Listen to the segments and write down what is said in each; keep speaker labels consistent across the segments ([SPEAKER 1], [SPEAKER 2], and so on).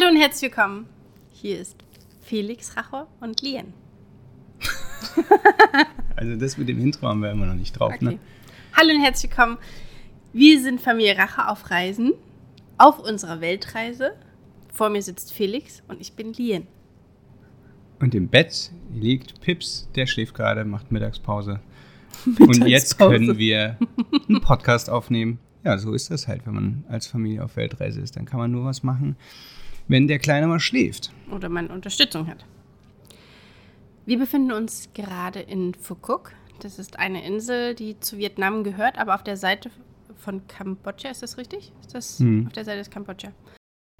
[SPEAKER 1] Hallo und herzlich willkommen. Hier ist Felix Rache und Lien.
[SPEAKER 2] also das mit dem Intro haben wir immer noch nicht drauf, ne? okay. ne?
[SPEAKER 1] Hallo und herzlich willkommen. Wir sind Familie Rache auf Reisen, auf unserer Weltreise. Vor mir sitzt Felix und ich bin Lien.
[SPEAKER 2] Und im Bett liegt Pips, der schläft gerade, macht Mittagspause. Mittagspause. Und jetzt können wir einen Podcast aufnehmen. Ja, so ist das halt, wenn man als Familie auf Weltreise ist. Dann kann man nur was machen, wenn der Kleine mal schläft.
[SPEAKER 1] Oder man Unterstützung hat. Wir befinden uns gerade in Phuket. Das ist eine Insel, die zu Vietnam gehört, aber auf der Seite von Kambodscha, ist das richtig? Ist das hm. auf der Seite des Kambodscha?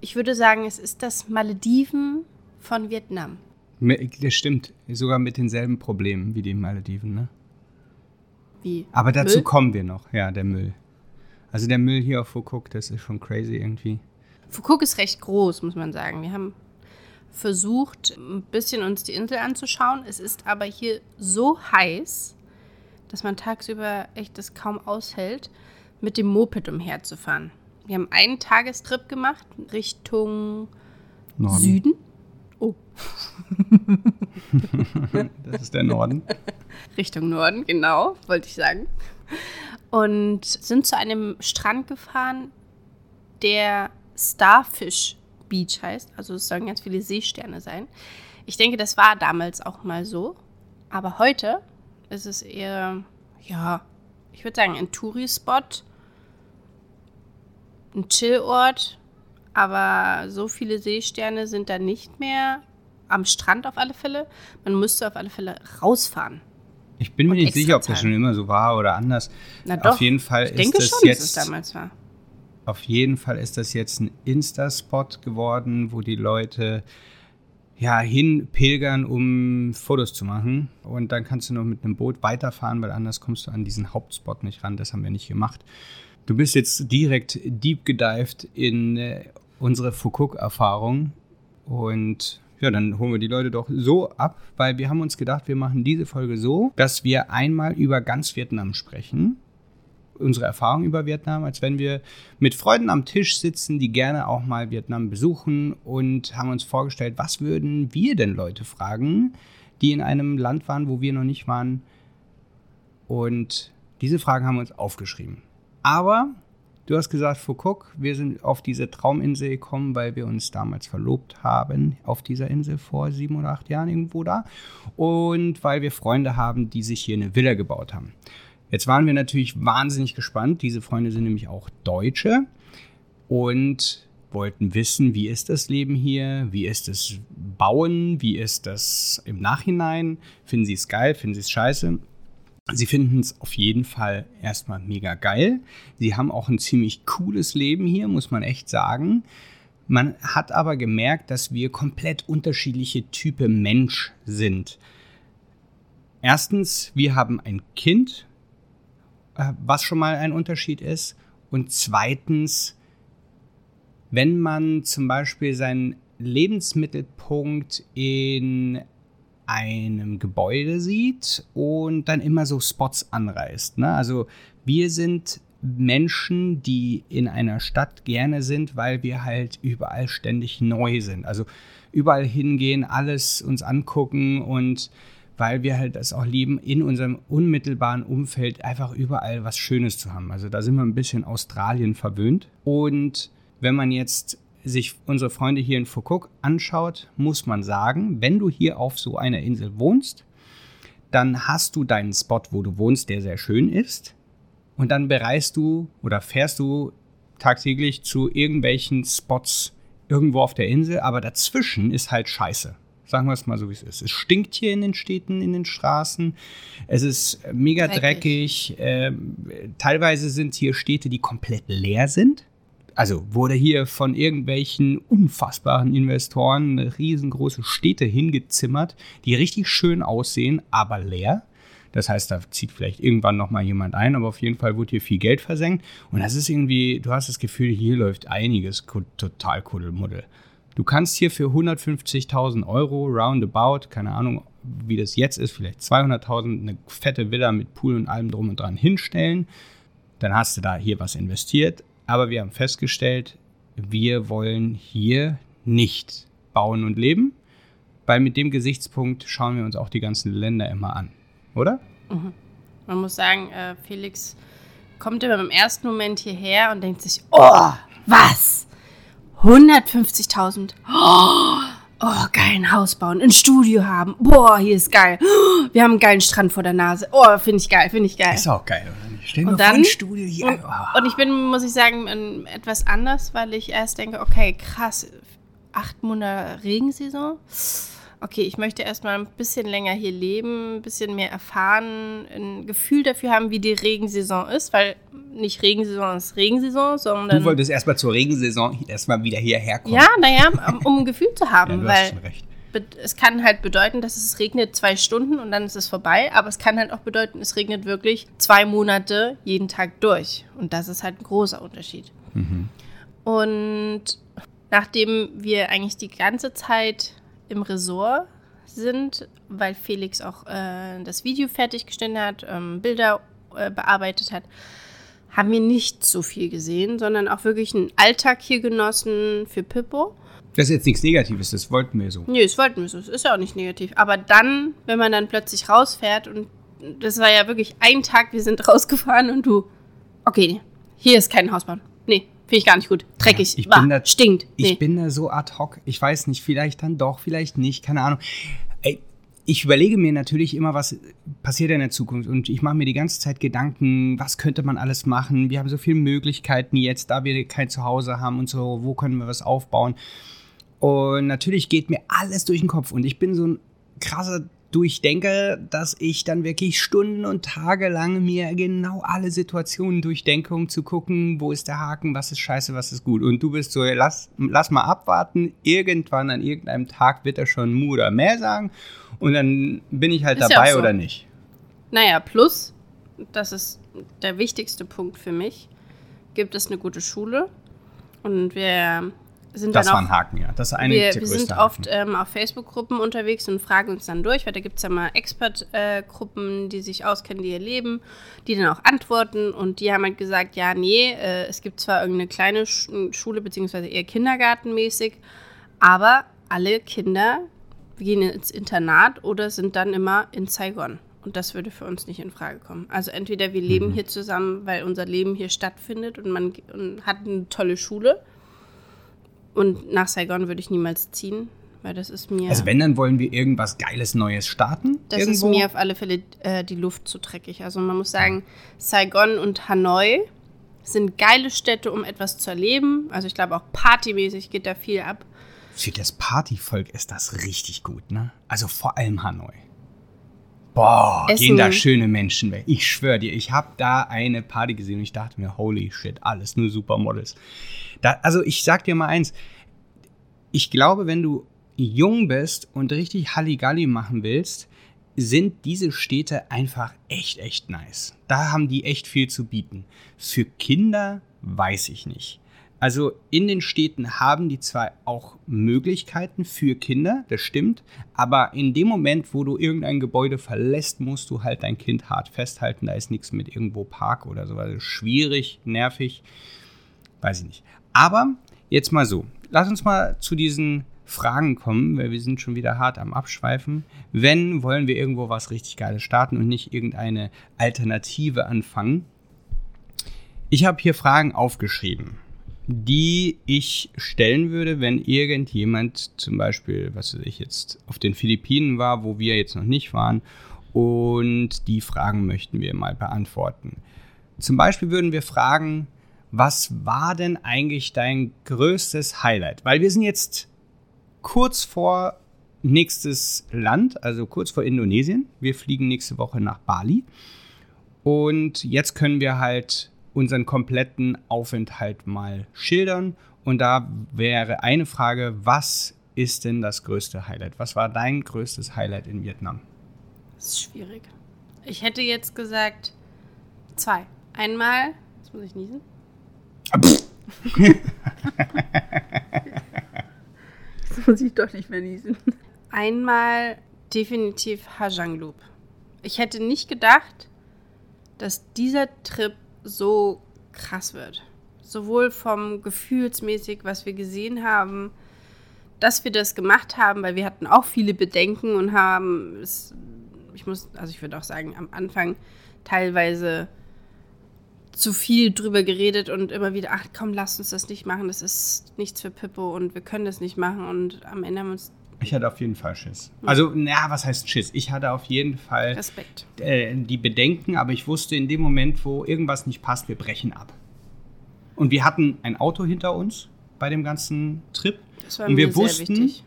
[SPEAKER 1] Ich würde sagen, es ist das Malediven von Vietnam.
[SPEAKER 2] Das stimmt. Sogar mit denselben Problemen wie die Malediven, ne?
[SPEAKER 1] Wie?
[SPEAKER 2] Aber dazu Müll? kommen wir noch, ja, der Müll. Also der Müll hier auf Phuket, das ist schon crazy irgendwie.
[SPEAKER 1] Phuket ist recht groß, muss man sagen. Wir haben versucht, ein bisschen uns die Insel anzuschauen. Es ist aber hier so heiß, dass man tagsüber echt das kaum aushält, mit dem Moped umherzufahren. Wir haben einen Tagestrip gemacht Richtung Norden. Süden. Oh.
[SPEAKER 2] das ist der Norden.
[SPEAKER 1] Richtung Norden, genau, wollte ich sagen. Und sind zu einem Strand gefahren, der Starfish Beach heißt. Also es sollen ganz viele Seesterne sein. Ich denke, das war damals auch mal so. Aber heute ist es eher, ja, ich würde sagen, ein Touri-Spot, ein Chillort. Aber so viele Seesterne sind da nicht mehr. Am Strand auf alle Fälle. Man müsste auf alle Fälle rausfahren.
[SPEAKER 2] Ich bin mir nicht sicher, ob das schon immer so war oder anders.
[SPEAKER 1] Na doch,
[SPEAKER 2] auf jeden Fall
[SPEAKER 1] ich denke
[SPEAKER 2] ist
[SPEAKER 1] das schon,
[SPEAKER 2] jetzt,
[SPEAKER 1] dass es damals war.
[SPEAKER 2] Auf jeden Fall ist das jetzt ein Insta-Spot geworden, wo die Leute ja hinpilgern, um Fotos zu machen. Und dann kannst du noch mit einem Boot weiterfahren, weil anders kommst du an diesen Hauptspot nicht ran. Das haben wir nicht gemacht. Du bist jetzt direkt deep gedived in äh, unsere Foucault-Erfahrung und ja, dann holen wir die Leute doch so ab, weil wir haben uns gedacht, wir machen diese Folge so, dass wir einmal über ganz Vietnam sprechen. Unsere Erfahrung über Vietnam, als wenn wir mit Freunden am Tisch sitzen, die gerne auch mal Vietnam besuchen und haben uns vorgestellt, was würden wir denn Leute fragen, die in einem Land waren, wo wir noch nicht waren. Und diese Fragen haben wir uns aufgeschrieben. Aber Du hast gesagt, Foucault, wir sind auf diese Trauminsel gekommen, weil wir uns damals verlobt haben auf dieser Insel vor sieben oder acht Jahren irgendwo da. Und weil wir Freunde haben, die sich hier eine Villa gebaut haben. Jetzt waren wir natürlich wahnsinnig gespannt. Diese Freunde sind nämlich auch Deutsche und wollten wissen, wie ist das Leben hier, wie ist das Bauen, wie ist das im Nachhinein, finden sie es geil, finden sie es scheiße. Sie finden es auf jeden Fall erstmal mega geil. Sie haben auch ein ziemlich cooles Leben hier, muss man echt sagen. Man hat aber gemerkt, dass wir komplett unterschiedliche Typen Mensch sind. Erstens, wir haben ein Kind, was schon mal ein Unterschied ist. Und zweitens, wenn man zum Beispiel seinen Lebensmittelpunkt in einem Gebäude sieht und dann immer so Spots anreißt. Ne? Also wir sind Menschen, die in einer Stadt gerne sind, weil wir halt überall ständig neu sind. Also überall hingehen, alles uns angucken und weil wir halt das auch lieben, in unserem unmittelbaren Umfeld einfach überall was Schönes zu haben. Also da sind wir ein bisschen Australien verwöhnt. Und wenn man jetzt sich unsere Freunde hier in Phuket anschaut, muss man sagen, wenn du hier auf so einer Insel wohnst, dann hast du deinen Spot, wo du wohnst, der sehr schön ist. Und dann bereist du oder fährst du tagtäglich zu irgendwelchen Spots irgendwo auf der Insel, aber dazwischen ist halt scheiße. Sagen wir es mal so, wie es ist. Es stinkt hier in den Städten, in den Straßen. Es ist mega dreckig. dreckig. Ähm, teilweise sind hier Städte, die komplett leer sind also wurde hier von irgendwelchen unfassbaren Investoren riesengroße Städte hingezimmert, die richtig schön aussehen, aber leer. Das heißt, da zieht vielleicht irgendwann noch mal jemand ein, aber auf jeden Fall wurde hier viel Geld versenkt. Und das ist irgendwie, du hast das Gefühl, hier läuft einiges total Kuddelmuddel. Du kannst hier für 150.000 Euro roundabout, keine Ahnung, wie das jetzt ist, vielleicht 200.000, eine fette Villa mit Pool und allem drum und dran hinstellen. Dann hast du da hier was investiert, aber wir haben festgestellt, wir wollen hier nicht bauen und leben, weil mit dem Gesichtspunkt schauen wir uns auch die ganzen Länder immer an, oder?
[SPEAKER 1] Mhm. Man muss sagen, äh, Felix kommt immer im ersten Moment hierher und denkt sich, oh, was? 150.000. Oh, oh, geil, ein Haus bauen, ein Studio haben. Boah, hier ist geil. Wir haben einen geilen Strand vor der Nase. Oh, finde ich geil, finde ich geil.
[SPEAKER 2] Ist auch geil, oder nicht? Dir
[SPEAKER 1] Und dann-
[SPEAKER 2] ein Studio hier.
[SPEAKER 1] Und,
[SPEAKER 2] Oh.
[SPEAKER 1] und ich bin, muss ich sagen, etwas anders, weil ich erst denke, okay, krass, acht Monate Regensaison. Okay, ich möchte erstmal ein bisschen länger hier leben, ein bisschen mehr erfahren, ein Gefühl dafür haben, wie die Regensaison ist, weil nicht Regensaison ist Regensaison, sondern.
[SPEAKER 2] Du wolltest erstmal zur Regensaison erstmal wieder hierher kommen.
[SPEAKER 1] ja, naja, um- um ein Gefühl zu
[SPEAKER 2] Ja,
[SPEAKER 1] haben,
[SPEAKER 2] hast
[SPEAKER 1] weil es kann halt bedeuten, dass es regnet zwei Stunden und dann ist es vorbei, aber es kann halt auch bedeuten, es regnet wirklich zwei Monate jeden Tag durch. Und das ist halt ein großer Unterschied. Und nachdem wir eigentlich die ganze Zeit im Resort sind, weil Felix auch äh, das Video fertiggestellt hat, ähm, Bilder äh, bearbeitet hat, haben wir nicht so viel gesehen, sondern auch wirklich einen Alltag hier genossen für Pippo.
[SPEAKER 2] Das ist jetzt nichts Negatives, das wollten wir so.
[SPEAKER 1] Nee, das wollten wir so. Das ist ja auch nicht negativ. Aber dann, wenn man dann plötzlich rausfährt und das war ja wirklich ein Tag, wir sind rausgefahren und du, okay, hier ist kein Hausbau. Nee, finde ich gar nicht gut. Dreckig,
[SPEAKER 2] Ja, ich bin da-
[SPEAKER 1] stinkt.
[SPEAKER 2] Ich
[SPEAKER 1] Nee.
[SPEAKER 2] bin da so ad hoc. Ich weiß nicht, vielleicht dann doch, vielleicht nicht, keine Ahnung. Ey, ich überlege mir natürlich immer, was passiert in der Zukunft und ich mache mir die ganze Zeit Gedanken, was könnte man alles machen? Wir haben so viele Möglichkeiten jetzt, da wir kein Zuhause haben und so, wo können wir was aufbauen? Und natürlich geht mir alles durch den Kopf und ich bin so ein krasser Durchdenker, dass ich dann wirklich Stunden und Tage lang mir genau alle Situationen durchdenke, um zu gucken, wo ist der Haken, was ist scheiße, was ist gut. Und du bist so, lass, lass mal abwarten, irgendwann an irgendeinem Tag wird er schon Mu oder mehr sagen und dann bin ich halt
[SPEAKER 1] Ist ja
[SPEAKER 2] dabei
[SPEAKER 1] auch so.
[SPEAKER 2] oder nicht.
[SPEAKER 1] Naja, plus, das ist der wichtigste Punkt für mich, gibt es eine gute Schule. Und wir sind
[SPEAKER 2] Das
[SPEAKER 1] dann
[SPEAKER 2] war ein Haken, ja. Das ist eine
[SPEAKER 1] wir,
[SPEAKER 2] der
[SPEAKER 1] wir sind
[SPEAKER 2] Haken.
[SPEAKER 1] oft ähm, auf Facebook-Gruppen unterwegs und fragen uns dann durch, weil da gibt es ja mal Expert-Gruppen, die sich auskennen, die ihr Leben, die dann auch antworten und die haben halt gesagt, ja, nee, äh, es gibt zwar irgendeine kleine Sch Schule, beziehungsweise eher kindergartenmäßig, aber alle Kinder gehen ins Internat oder sind dann immer in Saigon. Und das würde für uns nicht in Frage kommen. Also entweder wir
[SPEAKER 2] Mhm.
[SPEAKER 1] leben hier zusammen, weil unser Leben hier stattfindet und man und hat eine tolle Schule. Und nach Saigon würde ich niemals ziehen, weil das ist mir,
[SPEAKER 2] Also wenn, dann wollen wir irgendwas Geiles Neues starten.
[SPEAKER 1] das
[SPEAKER 2] irgendwo.
[SPEAKER 1] ist mir auf alle Fälle äh, die Luft zu dreckig. Also man muss sagen, Saigon und Hanoi sind geile Städte, um etwas zu erleben. Also ich glaube auch partymäßig geht da viel ab.
[SPEAKER 2] Für das Partyvolk ist das richtig gut, ne? Also vor allem Hanoi. Boah,
[SPEAKER 1] Essen.
[SPEAKER 2] gehen da schöne Menschen weg. Ich schwöre dir, ich habe da eine Party gesehen und ich dachte mir, holy shit, alles nur Supermodels. Da, also ich sag dir mal eins, ich glaube, wenn du jung bist und richtig Halligalli machen willst, sind diese Städte einfach echt, echt nice. Da haben die echt viel zu bieten. Für Kinder weiß ich nicht. Also in den Städten haben die zwar auch Möglichkeiten für Kinder, das stimmt, aber in dem Moment, wo du irgendein Gebäude verlässt, musst du halt dein Kind hart festhalten. Da ist nichts mit irgendwo Park oder so. Also schwierig, nervig, weiß ich nicht. Aber jetzt mal so, lass uns mal zu diesen Fragen kommen, weil wir sind schon wieder hart am Abschweifen. Wenn wollen wir irgendwo was richtig Geiles starten und nicht irgendeine Alternative anfangen? Ich habe hier Fragen aufgeschrieben, die ich stellen würde, wenn irgendjemand zum Beispiel, was weiß ich jetzt, auf den Philippinen war, wo wir jetzt noch nicht waren, und die Fragen möchten wir mal beantworten. Zum Beispiel würden wir fragen, was war denn eigentlich dein größtes Highlight? Weil wir sind jetzt kurz vor nächstes Land, also kurz vor Indonesien. Wir fliegen nächste Woche nach Bali. Und jetzt können wir halt unseren kompletten Aufenthalt mal schildern. Und da wäre eine Frage, was ist denn das größte Highlight? Was war dein größtes Highlight in Vietnam?
[SPEAKER 1] Das ist schwierig. Ich hätte jetzt gesagt zwei. Einmal, jetzt muss ich niesen. Jetzt muss ich doch nicht mehr niesen. Einmal definitiv Hajang Loop. Ich hätte nicht gedacht, dass dieser Trip so krass wird. Sowohl vom gefühlsmäßig, was wir gesehen haben, dass wir das gemacht haben, weil wir hatten auch viele Bedenken und haben es, ich muss, also ich würde auch sagen, am Anfang teilweise zu viel drüber geredet und immer wieder, ach komm, lass uns das nicht machen, das ist nichts für Pippo und wir können das nicht machen und am Ende haben wir uns
[SPEAKER 2] ich hatte auf jeden Fall Schiss. Also, na, was heißt Schiss? Ich hatte auf jeden Fall
[SPEAKER 1] Respekt.
[SPEAKER 2] Äh, die Bedenken, aber ich wusste in dem Moment, wo irgendwas nicht passt, wir brechen ab. Und wir hatten ein Auto hinter uns bei dem ganzen Trip.
[SPEAKER 1] Das war
[SPEAKER 2] und wir
[SPEAKER 1] mir sehr
[SPEAKER 2] wussten,
[SPEAKER 1] wichtig.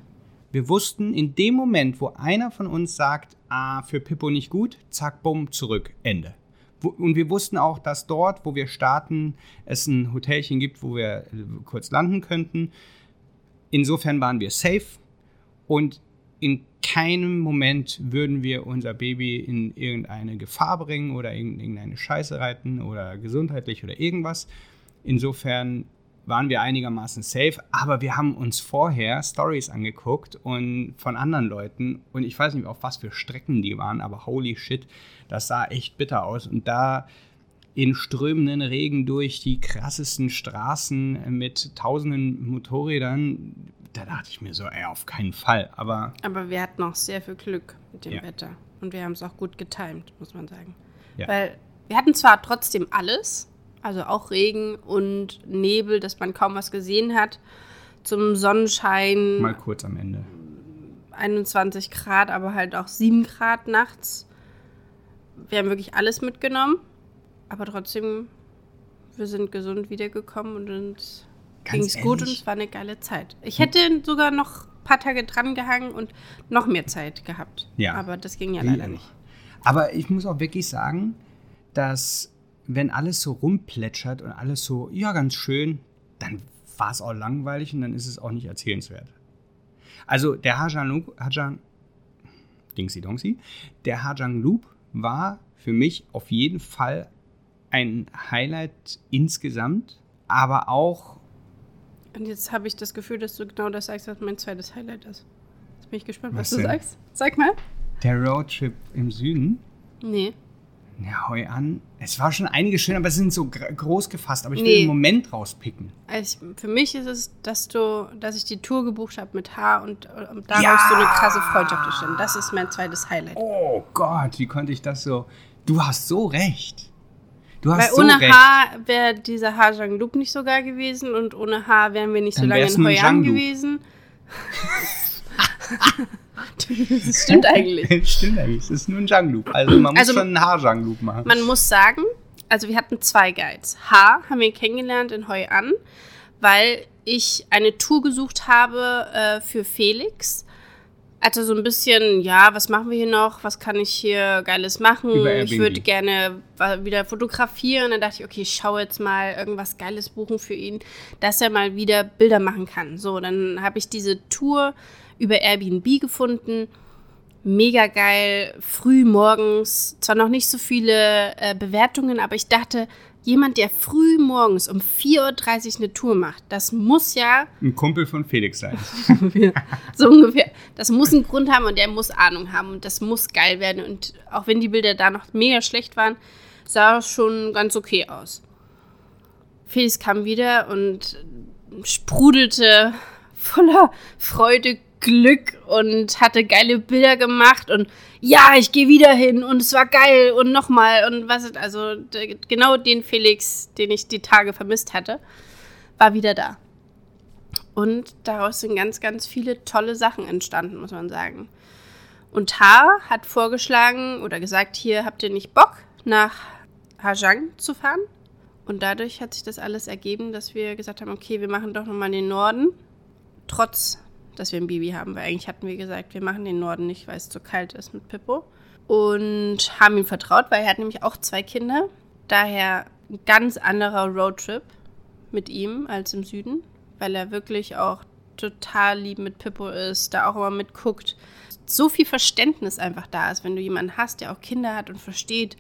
[SPEAKER 2] wir wussten in dem Moment, wo einer von uns sagt, ah, für Pippo nicht gut, zack, bumm, zurück, Ende. Und wir wussten auch, dass dort, wo wir starten, es ein Hotelchen gibt, wo wir äh, kurz landen könnten. Insofern waren wir safe und in keinem Moment würden wir unser Baby in irgendeine Gefahr bringen oder in irgendeine Scheiße reiten oder gesundheitlich oder irgendwas. Insofern waren wir einigermaßen safe, aber wir haben uns vorher Stories angeguckt und von anderen Leuten und ich weiß nicht, auf was für Strecken die waren, aber holy shit, das sah echt bitter aus und da in strömenden Regen durch die krassesten Straßen mit tausenden Motorrädern, da dachte ich mir so, ey, auf keinen Fall, aber
[SPEAKER 1] Aber wir hatten auch sehr viel Glück mit dem
[SPEAKER 2] Ja.
[SPEAKER 1] Wetter. Und wir haben es auch gut getimt, muss man sagen.
[SPEAKER 2] Ja.
[SPEAKER 1] Weil wir hatten zwar trotzdem alles, also auch Regen und Nebel, dass man kaum was gesehen hat. Zum Sonnenschein
[SPEAKER 2] mal kurz am Ende.
[SPEAKER 1] 21 Grad, aber halt auch 7 Grad nachts. Wir haben wirklich alles mitgenommen. Aber trotzdem, wir sind gesund wiedergekommen und uns ging es gut und es war eine geile Zeit. Ich hätte sogar noch ein paar Tage dran gehangen und noch mehr Zeit gehabt.
[SPEAKER 2] Ja.
[SPEAKER 1] Aber das ging ja leider nicht.
[SPEAKER 2] Aber ich muss auch wirklich sagen, dass wenn alles so rumplätschert und alles so, ja, ganz schön, dann war es auch langweilig und dann ist es auch nicht erzählenswert. Also der Hajang Loop, Hajang, Dingsy Dongsy, der Hajang Loop war für mich auf jeden Fall ein Highlight insgesamt, aber auch
[SPEAKER 1] Und jetzt habe ich das Gefühl, dass du genau das sagst, was mein zweites Highlight ist. Jetzt bin ich gespannt, was,
[SPEAKER 2] Was
[SPEAKER 1] du
[SPEAKER 2] denn?
[SPEAKER 1] sagst. Sag mal.
[SPEAKER 2] der Roadtrip im Süden.
[SPEAKER 1] Nee.
[SPEAKER 2] Ja, heu an. Es war schon einige schön, aber es sind so gr- groß gefasst. Aber ich will
[SPEAKER 1] Nee.
[SPEAKER 2] einen Moment rauspicken.
[SPEAKER 1] Also ich, für mich ist es, dass du, dass ich die Tour gebucht habe mit H und, und daraus
[SPEAKER 2] Ja!
[SPEAKER 1] so eine krasse Freundschaft entstanden. Das ist mein zweites Highlight.
[SPEAKER 2] Oh Gott, wie konnte ich das so. Du hast so recht. Du hast
[SPEAKER 1] Weil
[SPEAKER 2] so
[SPEAKER 1] ohne
[SPEAKER 2] recht.
[SPEAKER 1] H wäre dieser Hajang Loop nicht so geil gewesen und ohne H wären wir nicht so
[SPEAKER 2] Dann
[SPEAKER 1] lange
[SPEAKER 2] wär's
[SPEAKER 1] in Hoi An
[SPEAKER 2] Loop.
[SPEAKER 1] gewesen. das stimmt eigentlich.
[SPEAKER 2] Stimmt eigentlich. Es ist nur ein Jang-Loop. Also man muss
[SPEAKER 1] Also-
[SPEAKER 2] schon einen Haar-Jang-Loop machen.
[SPEAKER 1] Man muss sagen, also wir hatten zwei Guides. H haben wir kennengelernt in Hoi An, weil ich eine Tour gesucht habe äh, für Felix. Also so ein bisschen, ja, was machen wir hier noch? Was kann ich hier Geiles machen? Ich würde gerne wieder fotografieren. Dann dachte ich, okay, ich schaue jetzt mal irgendwas Geiles buchen für ihn, dass er mal wieder Bilder machen kann. So, dann habe ich diese Tour über Airbnb gefunden mega geil, früh morgens, zwar noch nicht so viele äh, Bewertungen, aber ich dachte, jemand, der früh morgens um 4.30 Uhr eine Tour macht, das muss ja
[SPEAKER 2] Ein Kumpel von Felix sein.
[SPEAKER 1] so ungefähr, das muss einen Grund haben und der muss Ahnung haben und das muss geil werden. Und auch wenn die Bilder da noch mega schlecht waren, sah es schon ganz okay aus. Felix kam wieder und sprudelte voller Freude, Glück und hatte geile Bilder gemacht und ja, ich gehe wieder hin und es war geil und nochmal und was ist, also genau den Felix, den ich die Tage vermisst hatte, war wieder da. Und daraus sind ganz, ganz viele tolle Sachen entstanden, muss man sagen. Und H hat vorgeschlagen oder gesagt, hier habt ihr nicht Bock, nach Hajang zu fahren. Und dadurch hat sich das alles ergeben, dass wir gesagt haben, okay, wir machen doch nochmal den Norden. Trotz, dass wir ein Baby haben, weil eigentlich hatten wir gesagt, wir machen den Norden nicht, weil es zu kalt ist mit Pippo. Und haben ihm vertraut, weil er hat nämlich auch zwei Kinder. Daher ein ganz anderer Roadtrip mit ihm als im Süden, weil er wirklich auch total lieb mit Pippo ist, da auch immer mitguckt. So viel Verständnis einfach da ist, wenn du jemanden hast, der auch Kinder hat und versteht,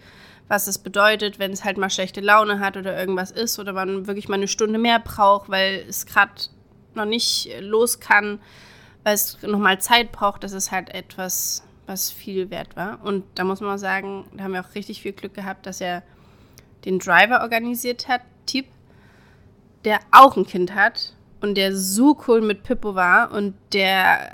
[SPEAKER 1] was es bedeutet, wenn es halt mal schlechte Laune hat oder irgendwas ist oder man wirklich mal eine Stunde mehr braucht, weil es gerade noch nicht los kann, weil es nochmal Zeit braucht. Das ist halt etwas, was viel wert war. Und da muss man sagen, da haben wir auch richtig viel Glück gehabt, dass er den Driver organisiert hat, Typ, der auch ein Kind hat und der so cool mit Pippo war und der,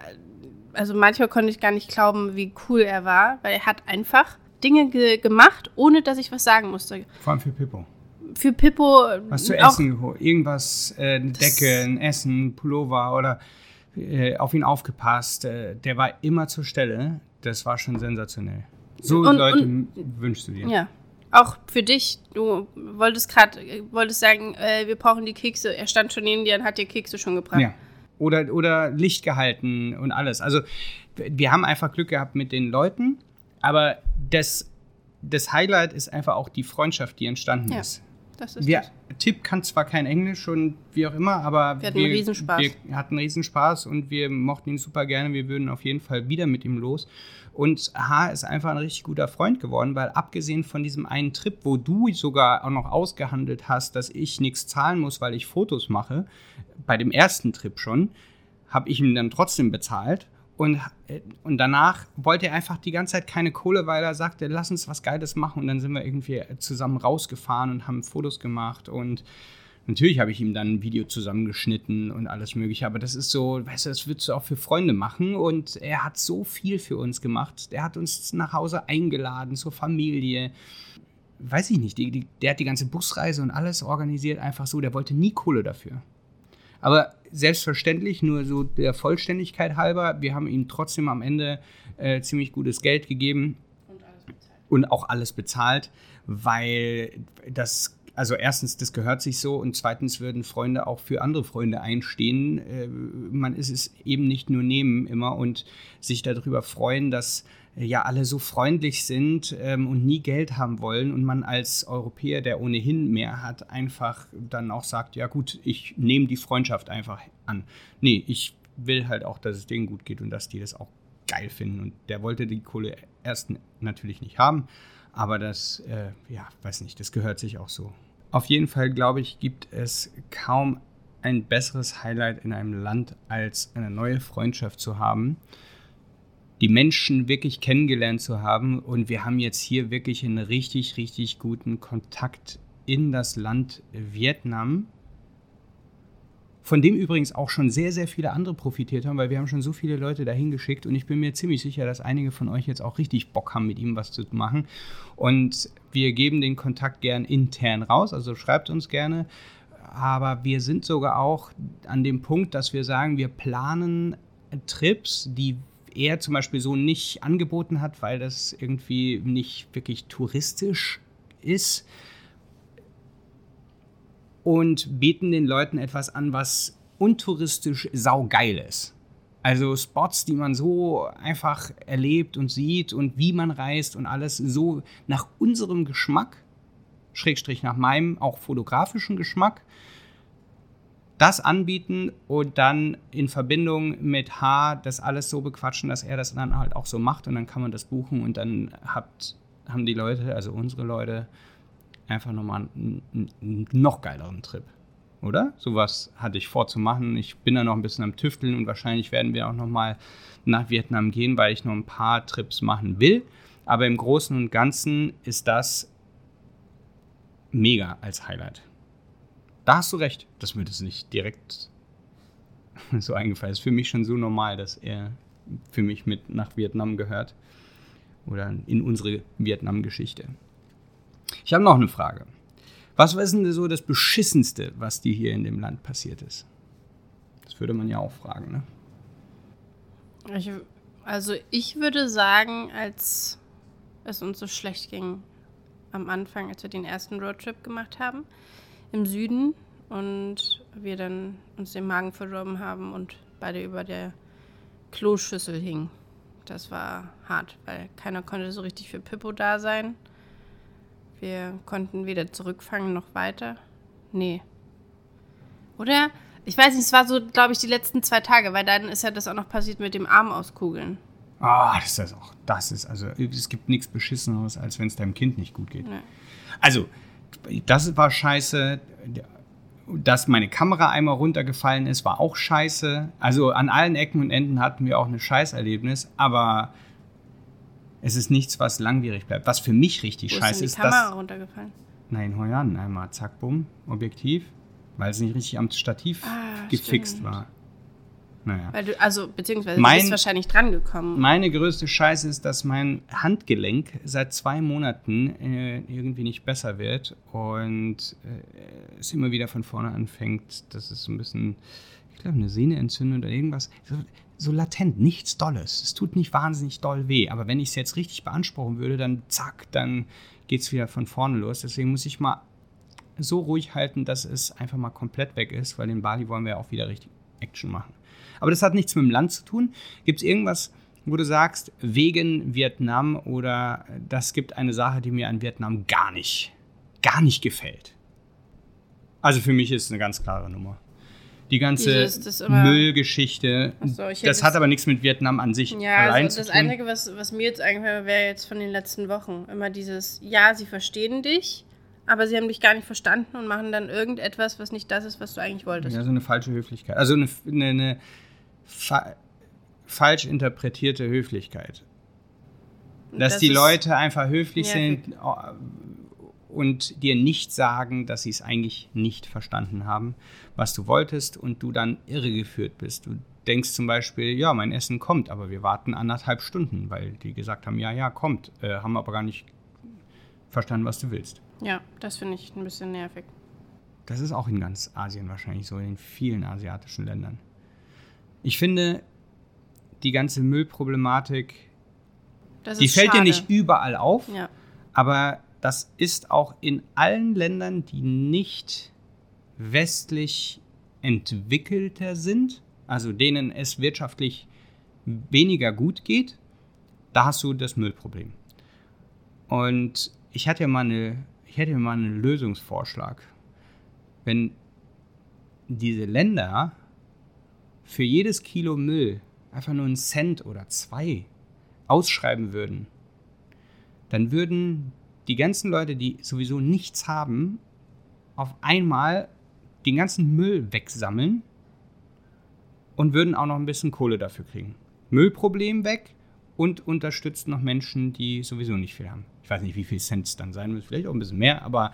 [SPEAKER 1] also manchmal konnte ich gar nicht glauben, wie cool er war, weil er hat einfach Dinge ge gemacht, ohne dass ich was sagen musste.
[SPEAKER 2] Vor allem für Pippo.
[SPEAKER 1] Für Pippo
[SPEAKER 2] Was zu essen, geholt. irgendwas, äh, eine Decke, ein Essen, Pullover oder äh, auf ihn aufgepasst. Äh, der war immer zur Stelle. Das war schon sensationell. So
[SPEAKER 1] Und-
[SPEAKER 2] Leute
[SPEAKER 1] und-
[SPEAKER 2] wünschst du dir.
[SPEAKER 1] Ja. Auch für dich, du wolltest gerade, wolltest sagen, äh, wir brauchen die Kekse. Er stand schon neben dir und hat dir Kekse schon gebracht.
[SPEAKER 2] Ja. Oder, oder Licht gehalten und alles. Also wir haben einfach Glück gehabt mit den Leuten, aber das, das Highlight ist einfach auch die Freundschaft, die entstanden
[SPEAKER 1] Ja,
[SPEAKER 2] ist.
[SPEAKER 1] Das ist
[SPEAKER 2] Wir,
[SPEAKER 1] das.
[SPEAKER 2] Tipp kann zwar kein Englisch und wie auch immer, aber
[SPEAKER 1] Wir hatten Riesenspaß.
[SPEAKER 2] wir hatten Riesenspaß und wir mochten ihn super gerne. Wir würden auf jeden Fall wieder mit ihm los. Und H ist einfach ein richtig guter Freund geworden, weil abgesehen von diesem einen Trip, wo du sogar auch noch ausgehandelt hast, dass ich nichts zahlen muss, weil ich Fotos mache, bei dem ersten Trip schon, habe ich ihm dann trotzdem bezahlt. Und, äh, und danach wollte er einfach die ganze Zeit keine Kohle, weil er sagte, lass uns was Geiles machen. Und dann sind wir irgendwie zusammen rausgefahren und haben Fotos gemacht. Und natürlich habe ich ihm dann ein Video zusammengeschnitten und alles Mögliche. Aber das ist so, weißt du, das würdest du auch für Freunde machen. Und er hat so viel für uns gemacht. Der hat uns nach Hause eingeladen, zur Familie. Weiß ich nicht, die, die, der hat die ganze Busreise und alles organisiert, einfach so. Der wollte nie Kohle dafür. Aber selbstverständlich, nur so der Vollständigkeit halber, wir haben ihm trotzdem am Ende äh, ziemlich gutes Geld gegeben und auch alles bezahlt, weil das, also erstens, das gehört sich so und zweitens würden Freunde auch für andere Freunde einstehen. Äh, man ist es eben nicht nur nehmen immer und sich darüber freuen, dass ja alle so freundlich sind ähm, und nie Geld haben wollen und man als Europäer, der ohnehin mehr hat, einfach dann auch sagt, ja gut, ich nehme die Freundschaft einfach an. Nee, ich will halt auch, dass es denen gut geht und dass die das auch geil finden. Und der wollte die Kohle erst natürlich nicht haben, aber das, äh, ja, weiß nicht, das gehört sich auch so. Auf jeden Fall, glaube ich, gibt es kaum ein besseres Highlight in einem Land, als eine neue Freundschaft zu haben, die Menschen wirklich kennengelernt zu haben. Und wir haben jetzt hier wirklich einen richtig, richtig guten Kontakt in das Land Vietnam, von dem übrigens auch schon sehr, sehr viele andere profitiert haben, weil wir haben schon so viele Leute dahin geschickt und ich bin mir ziemlich sicher, dass einige von euch jetzt auch richtig Bock haben, mit ihm was zu machen. Und wir geben den Kontakt gern intern raus, also schreibt uns gerne. Aber wir sind sogar auch an dem Punkt, dass wir sagen, wir planen Trips, die er zum Beispiel so nicht angeboten hat, weil das irgendwie nicht wirklich touristisch ist und bieten den Leuten etwas an, was untouristisch saugeil ist. Also Spots, die man so einfach erlebt und sieht und wie man reist und alles so nach unserem Geschmack, Schrägstrich nach meinem auch fotografischen Geschmack, das anbieten und dann in Verbindung mit H das alles so bequatschen, dass er das dann halt auch so macht und dann kann man das buchen und dann habt, haben die Leute, also unsere Leute, einfach nochmal einen, einen noch geileren Trip. Oder? Sowas hatte ich vor zu machen. Ich bin da noch ein bisschen am Tüfteln und wahrscheinlich werden wir auch nochmal nach Vietnam gehen, weil ich noch ein paar Trips machen will. Aber im Großen und Ganzen ist das mega als Highlight. Da hast du recht. Das wird es nicht direkt so eingefallen. ist für mich schon so normal, dass er für mich mit nach Vietnam gehört. Oder in unsere Vietnam-Geschichte. Ich habe noch eine Frage. Was ist denn so das Beschissenste, was dir hier in dem Land passiert ist? Das würde man ja auch fragen, ne?
[SPEAKER 1] Ich, also ich würde sagen, als es uns so schlecht ging am Anfang, als wir den ersten Roadtrip gemacht haben im Süden und wir dann uns den Magen verdorben haben und beide über der Kloschüssel hingen. Das war hart, weil keiner konnte so richtig für Pippo da sein. Wir konnten weder zurückfangen noch weiter. Nee. Oder? Ich weiß nicht, es war so, glaube ich, die letzten zwei Tage, weil dann ist ja das auch noch passiert mit dem Arm auskugeln.
[SPEAKER 2] Ah, das ist das auch. Das ist, also, es gibt nichts Beschisseneres, als wenn es deinem Kind nicht gut geht.
[SPEAKER 1] Nee.
[SPEAKER 2] Also, das war scheiße. Dass meine Kamera einmal runtergefallen ist, war auch scheiße. Also an allen Ecken und Enden hatten wir auch ein Scheißerlebnis, aber es ist nichts, was langwierig bleibt. Was für mich richtig
[SPEAKER 1] Wo
[SPEAKER 2] scheiße
[SPEAKER 1] ist
[SPEAKER 2] ist,
[SPEAKER 1] die Kamera
[SPEAKER 2] dass.
[SPEAKER 1] runtergefallen?
[SPEAKER 2] Nein, heuer einmal zack, bumm, Objektiv, weil es nicht richtig am Stativ
[SPEAKER 1] Ah,
[SPEAKER 2] gefixt
[SPEAKER 1] stimmt.
[SPEAKER 2] war. Naja.
[SPEAKER 1] Weil du, also, beziehungsweise
[SPEAKER 2] Mein-
[SPEAKER 1] du bist wahrscheinlich drangekommen.
[SPEAKER 2] Meine größte Scheiße ist, dass mein Handgelenk seit zwei Monaten äh, irgendwie nicht besser wird und äh, es immer wieder von vorne anfängt. Das ist so ein bisschen, ich glaube, eine Sehneentzündung oder irgendwas. So, so latent, nichts Dolles. Es tut nicht wahnsinnig doll weh, aber wenn ich es jetzt richtig beanspruchen würde, dann zack, dann geht es wieder von vorne los. Deswegen muss ich mal so ruhig halten, dass es einfach mal komplett weg ist, weil in Bali wollen wir ja auch wieder richtig Action machen. Aber das hat nichts mit dem Land zu tun. Gibt es irgendwas, wo du sagst, wegen Vietnam oder das gibt eine Sache, die mir an Vietnam gar nicht, gar nicht gefällt? Also für mich ist es eine ganz klare Nummer. Die ganze
[SPEAKER 1] das
[SPEAKER 2] Müllgeschichte,
[SPEAKER 1] so,
[SPEAKER 2] das hat aber nichts mit Vietnam an sich
[SPEAKER 1] Ja,
[SPEAKER 2] allein
[SPEAKER 1] also
[SPEAKER 2] zu
[SPEAKER 1] das
[SPEAKER 2] tun.
[SPEAKER 1] Einzige, was, was mir jetzt eingefallen wäre jetzt von den letzten Wochen, immer dieses, ja, sie verstehen dich, aber sie haben dich gar nicht verstanden und machen dann irgendetwas, was nicht das ist, was du eigentlich wolltest.
[SPEAKER 2] Ja, so eine falsche Höflichkeit. Also eine, eine, eine fa falsch interpretierte Höflichkeit. Dass
[SPEAKER 1] das
[SPEAKER 2] die Leute einfach höflich sind äh, und dir nicht sagen, dass sie es eigentlich nicht verstanden haben, was du wolltest und du dann irregeführt bist. Du denkst zum Beispiel, ja, mein Essen kommt, aber wir warten anderthalb Stunden, weil die gesagt haben, ja, ja, kommt, äh, haben aber gar nicht verstanden, was du willst.
[SPEAKER 1] Ja, das finde ich ein bisschen nervig.
[SPEAKER 2] Das ist auch in ganz Asien wahrscheinlich so, in vielen asiatischen Ländern. Ich finde, die ganze Müllproblematik, die fällt dir
[SPEAKER 1] schade.
[SPEAKER 2] nicht überall auf,
[SPEAKER 1] Ja,
[SPEAKER 2] aber das ist auch in allen Ländern, die nicht westlich entwickelter sind, also denen es wirtschaftlich weniger gut geht, da hast du das Müllproblem. Und ich hatte ja mal eine, ich hätte mal einen Lösungsvorschlag. Wenn diese Länder für jedes Kilo Müll einfach nur einen Cent oder zwei ausschreiben würden, dann würden die ganzen Leute, die sowieso nichts haben, auf einmal den ganzen Müll wegsammeln und würden auch noch ein bisschen Kohle dafür kriegen. Müllproblem weg und unterstützt noch Menschen, die sowieso nicht viel haben. Ich weiß nicht, wie viel Cent es dann sein muss, vielleicht auch ein bisschen mehr, aber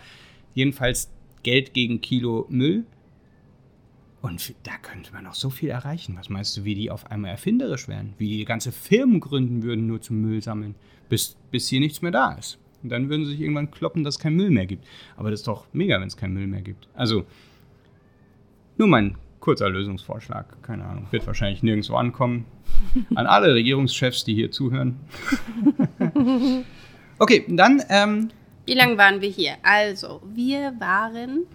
[SPEAKER 2] jedenfalls Geld gegen Kilo Müll. Und da könnte man auch so viel erreichen. Was meinst du, wie die auf einmal erfinderisch wären? Wie die ganze Firmen gründen würden, nur zum Müll sammeln, bis, bis hier nichts mehr da ist. Und dann würden sie sich irgendwann kloppen, dass es keinen Müll mehr gibt. Aber das ist doch mega, wenn es keinen Müll mehr gibt. Also, nur mein kurzer Lösungsvorschlag. Keine Ahnung. Wird wahrscheinlich nirgendwo ankommen. An alle Regierungschefs, die hier zuhören. okay, dann ähm,
[SPEAKER 1] Wie lange waren wir hier? Also, wir waren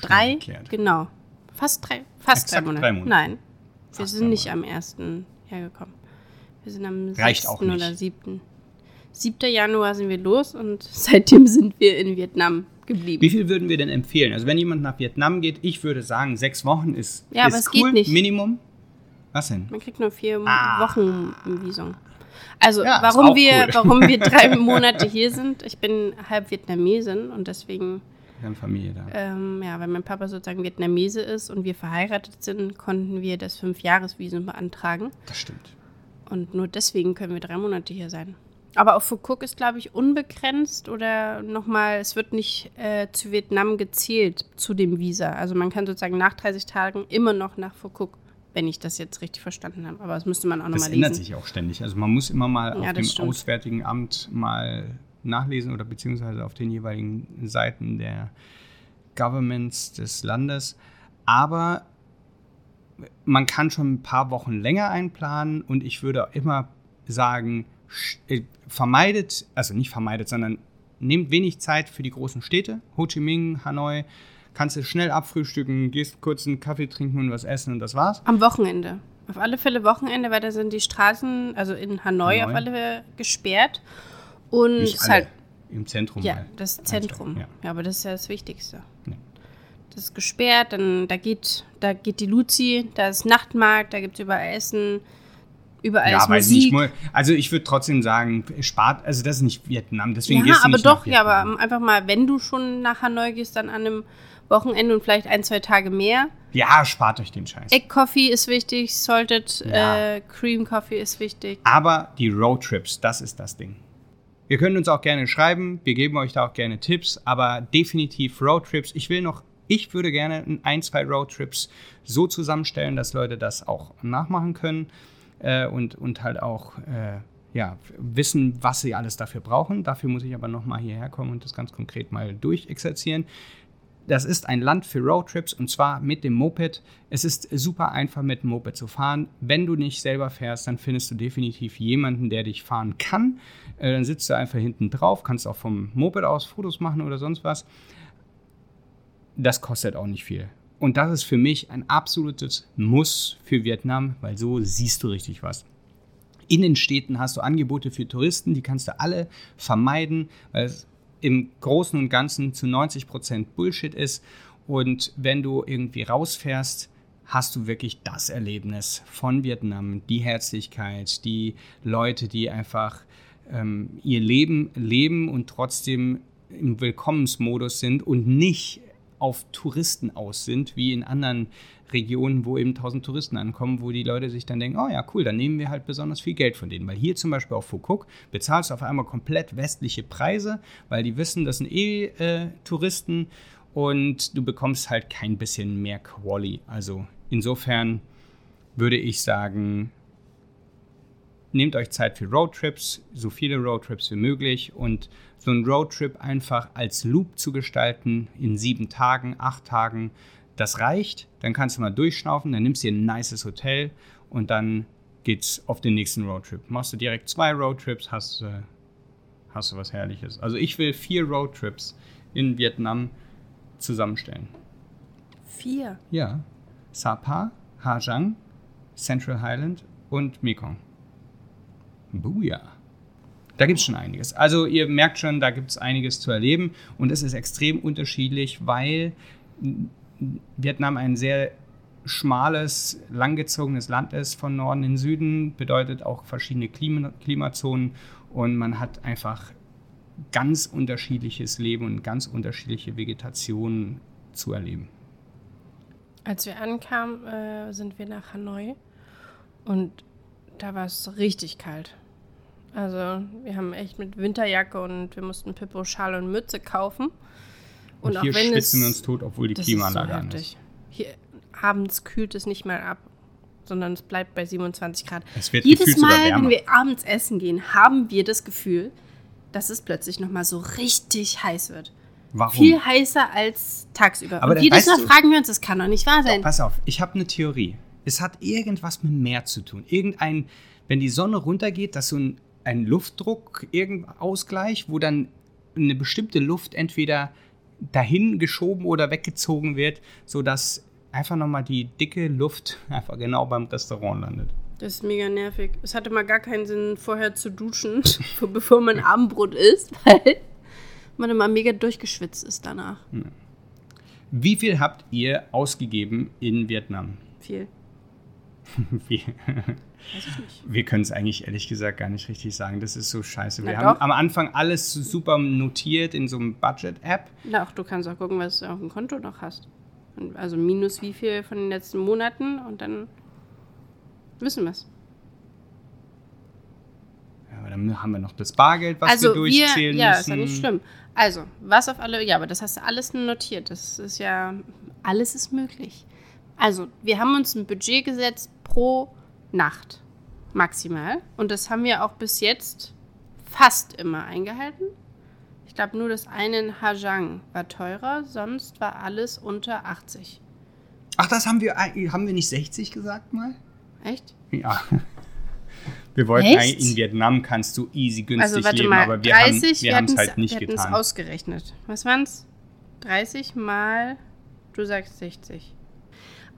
[SPEAKER 1] drei, genau, fast drei, fast drei Monate.
[SPEAKER 2] drei Monate.
[SPEAKER 1] Nein, wir
[SPEAKER 2] Fast
[SPEAKER 1] sind
[SPEAKER 2] drei
[SPEAKER 1] nicht am ersten hergekommen. Wir sind am
[SPEAKER 2] Reicht
[SPEAKER 1] 6.
[SPEAKER 2] auch nicht.
[SPEAKER 1] oder 7. 7. Januar sind wir los und seitdem sind wir in Vietnam geblieben.
[SPEAKER 2] Wie viel würden wir denn empfehlen? Also wenn jemand nach Vietnam geht, ich würde sagen, sechs Wochen ist,
[SPEAKER 1] Ja,
[SPEAKER 2] ist
[SPEAKER 1] aber es
[SPEAKER 2] cool,
[SPEAKER 1] geht nicht.
[SPEAKER 2] Minimum. Was denn?
[SPEAKER 1] Man kriegt nur vier
[SPEAKER 2] Ah.
[SPEAKER 1] Wochen im Visum. Also,
[SPEAKER 2] Ja,
[SPEAKER 1] warum, wir,
[SPEAKER 2] cool.
[SPEAKER 1] warum wir drei Monate hier sind, ich bin halb Vietnamesin und deswegen,
[SPEAKER 2] Haben Familie da.
[SPEAKER 1] ähm, ja, weil mein Papa sozusagen Vietnamese ist und wir verheiratet sind, konnten wir das Fünfjahresvisum beantragen.
[SPEAKER 2] Das stimmt.
[SPEAKER 1] Und nur deswegen können wir drei Monate hier sein. Aber auch Phu Quoc ist, glaube ich, unbegrenzt oder nochmal, es wird nicht äh, zu Vietnam gezählt zu dem Visa. Also man kann sozusagen nach 30 Tagen immer noch nach Quoc, wenn ich das jetzt richtig verstanden habe. Aber das müsste man auch
[SPEAKER 2] Das
[SPEAKER 1] nochmal
[SPEAKER 2] ändert
[SPEAKER 1] lesen.
[SPEAKER 2] sich auch ständig. Also man muss immer mal
[SPEAKER 1] Ja,
[SPEAKER 2] auf
[SPEAKER 1] das
[SPEAKER 2] dem
[SPEAKER 1] stimmt.
[SPEAKER 2] Auswärtigen Amt mal nachlesen oder beziehungsweise auf den jeweiligen Seiten der Governments des Landes. Aber man kann schon ein paar Wochen länger einplanen und ich würde auch immer sagen, äh, vermeidet, also nicht vermeidet, sondern nehmt wenig Zeit für die großen Städte. Ho Chi Minh, Hanoi, kannst du schnell abfrühstücken, gehst kurz einen Kaffee trinken und was essen und das war's.
[SPEAKER 1] Am Wochenende. Auf alle Fälle Wochenende, weil da sind die Straßen, also in Hanoi,
[SPEAKER 2] Hanoi.
[SPEAKER 1] auf alle Fälle gesperrt. Und
[SPEAKER 2] Nicht
[SPEAKER 1] ist
[SPEAKER 2] alle,
[SPEAKER 1] halt,
[SPEAKER 2] im Zentrum
[SPEAKER 1] ja,
[SPEAKER 2] mal.
[SPEAKER 1] das Zentrum.
[SPEAKER 2] Ja.
[SPEAKER 1] Ja. aber das ist ja das Wichtigste.
[SPEAKER 2] Ja.
[SPEAKER 1] Das ist gesperrt, dann da geht, da geht die Luzi, da ist Nachtmarkt, da gibt es überall Essen, überall
[SPEAKER 2] Ja,
[SPEAKER 1] ist Musik.
[SPEAKER 2] nicht. Also ich würde trotzdem sagen, spart, also das ist nicht Vietnam, deswegen
[SPEAKER 1] ja,
[SPEAKER 2] gehst du
[SPEAKER 1] aber
[SPEAKER 2] nicht
[SPEAKER 1] doch, ja, aber einfach mal, wenn du schon nach Hanoi gehst, dann an einem Wochenende und vielleicht ein, zwei Tage mehr.
[SPEAKER 2] Ja, spart euch den Scheiß.
[SPEAKER 1] Egg Coffee ist wichtig, Salted
[SPEAKER 2] Ja.
[SPEAKER 1] äh, Cream Coffee ist wichtig.
[SPEAKER 2] Aber die Roadtrips, das ist das Ding. Ihr könnt uns auch gerne schreiben, wir geben euch da auch gerne Tipps, aber definitiv Roadtrips. Ich will noch Ich würde gerne ein, zwei Roadtrips so zusammenstellen, dass Leute das auch nachmachen können äh, und, und halt auch äh, ja, wissen, was sie alles dafür brauchen. Dafür muss ich aber nochmal hierher kommen und das ganz konkret mal durchexerzieren. Das ist ein Land für Roadtrips und zwar mit dem Moped. Es ist super einfach mit dem Moped zu fahren. Wenn du nicht selber fährst, dann findest du definitiv jemanden, der dich fahren kann. Äh, dann sitzt du einfach hinten drauf, kannst auch vom Moped aus Fotos machen oder sonst was. Das kostet auch nicht viel. Und das ist für mich ein absolutes Muss für Vietnam, weil so siehst du richtig was. In den Städten hast du Angebote für Touristen, die kannst du alle vermeiden, weil es im Großen und Ganzen zu 90 Prozent Bullshit ist. Und wenn du irgendwie rausfährst, hast du wirklich das Erlebnis von Vietnam, die Herzlichkeit, die Leute, die einfach ähm, ihr Leben leben und trotzdem im Willkommensmodus sind und nicht auf Touristen aus sind, wie in anderen Regionen, wo eben 1000 Touristen ankommen, wo die Leute sich dann denken, oh ja, cool, dann nehmen wir halt besonders viel Geld von denen. Weil hier zum Beispiel auf Phuket bezahlst du auf einmal komplett westliche Preise, weil die wissen, das sind eh äh, Touristen und du bekommst halt kein bisschen mehr Quali. Also insofern würde ich sagen, nehmt euch Zeit für Roadtrips, so viele Roadtrips wie möglich und so einen Roadtrip einfach als Loop zu gestalten in sieben Tagen, acht Tagen, das reicht. Dann kannst du mal durchschnaufen, dann nimmst du dir ein nices Hotel und dann geht's auf den nächsten Roadtrip. Machst du direkt zwei Roadtrips, hast, äh, hast du was Herrliches. Also ich will vier Roadtrips in Vietnam zusammenstellen.
[SPEAKER 1] Vier?
[SPEAKER 2] Ja. Sapa, Ha Giang, Central Highland und Mekong. Booyah. Da gibt es schon einiges. Also ihr merkt schon, da gibt es einiges zu erleben und es ist extrem unterschiedlich, weil Vietnam ein sehr schmales, langgezogenes Land ist von Norden in Süden, bedeutet auch verschiedene Klima Klimazonen und man hat einfach ganz unterschiedliches Leben und ganz unterschiedliche Vegetation zu erleben.
[SPEAKER 1] Als wir ankamen, äh, sind wir nach Hanoi und da war es richtig kalt. Also wir haben echt mit Winterjacke und wir mussten Pippo, Schal und Mütze kaufen.
[SPEAKER 2] Und, und hier schwitzen wir uns tot, obwohl die Klimaanlage
[SPEAKER 1] ist so an ist. Hier abends kühlt es nicht mal ab, sondern es bleibt bei 27 Grad.
[SPEAKER 2] Es wird
[SPEAKER 1] Jedes Mal, wenn wir abends essen gehen, haben wir das Gefühl, dass es plötzlich noch mal so richtig heiß wird.
[SPEAKER 2] Warum?
[SPEAKER 1] Viel heißer als tagsüber.
[SPEAKER 2] Aber
[SPEAKER 1] und jedes Mal fragen wir uns, das kann doch nicht wahr sein.
[SPEAKER 2] Doch, pass auf, ich habe eine Theorie. Es hat irgendwas mit Meer zu tun. Irgendein, wenn die Sonne runtergeht, dass so ein ein Luftdruck, Ausgleich, wo dann eine bestimmte Luft entweder dahin geschoben oder weggezogen wird, sodass einfach nochmal die dicke Luft einfach genau beim Restaurant landet.
[SPEAKER 1] Das ist mega nervig. Es hatte mal gar keinen Sinn, vorher zu duschen, bevor man Abendbrot isst, weil man immer mega durchgeschwitzt ist danach.
[SPEAKER 2] Wie viel habt ihr ausgegeben in Vietnam?
[SPEAKER 1] Viel.
[SPEAKER 2] Viel. Wir können es eigentlich ehrlich gesagt gar nicht richtig sagen. Das ist so scheiße. Wir
[SPEAKER 1] Na
[SPEAKER 2] haben
[SPEAKER 1] doch.
[SPEAKER 2] am Anfang alles super notiert in so einem Budget-App.
[SPEAKER 1] Na, auch du kannst auch gucken, was du auf dem Konto noch hast. Also minus wie viel von den letzten Monaten und dann wissen wir es.
[SPEAKER 2] Ja, aber dann haben wir noch das Bargeld, was
[SPEAKER 1] Also
[SPEAKER 2] wir durchzählen
[SPEAKER 1] ja,
[SPEAKER 2] müssen.
[SPEAKER 1] ist ja nicht schlimm. Also, was auf alle, ja, aber das hast du alles notiert. Das ist ja, alles ist möglich. Also, wir haben uns ein Budget gesetzt pro Nacht maximal. Und das haben wir auch bis jetzt fast immer eingehalten. Ich glaube, nur das eine in Hajang war teurer, sonst war alles unter 80.
[SPEAKER 2] Ach, das haben wir, haben wir nicht 60 gesagt mal?
[SPEAKER 1] Echt?
[SPEAKER 2] Ja. Wir wollten
[SPEAKER 1] Echt?
[SPEAKER 2] eigentlich, in Vietnam kannst du easy günstig
[SPEAKER 1] Also, warte
[SPEAKER 2] leben,
[SPEAKER 1] mal,
[SPEAKER 2] aber wir
[SPEAKER 1] 30,
[SPEAKER 2] haben es halt nicht
[SPEAKER 1] wir
[SPEAKER 2] getan.
[SPEAKER 1] ausgerechnet. Was waren's? 30 mal, du sagst 60.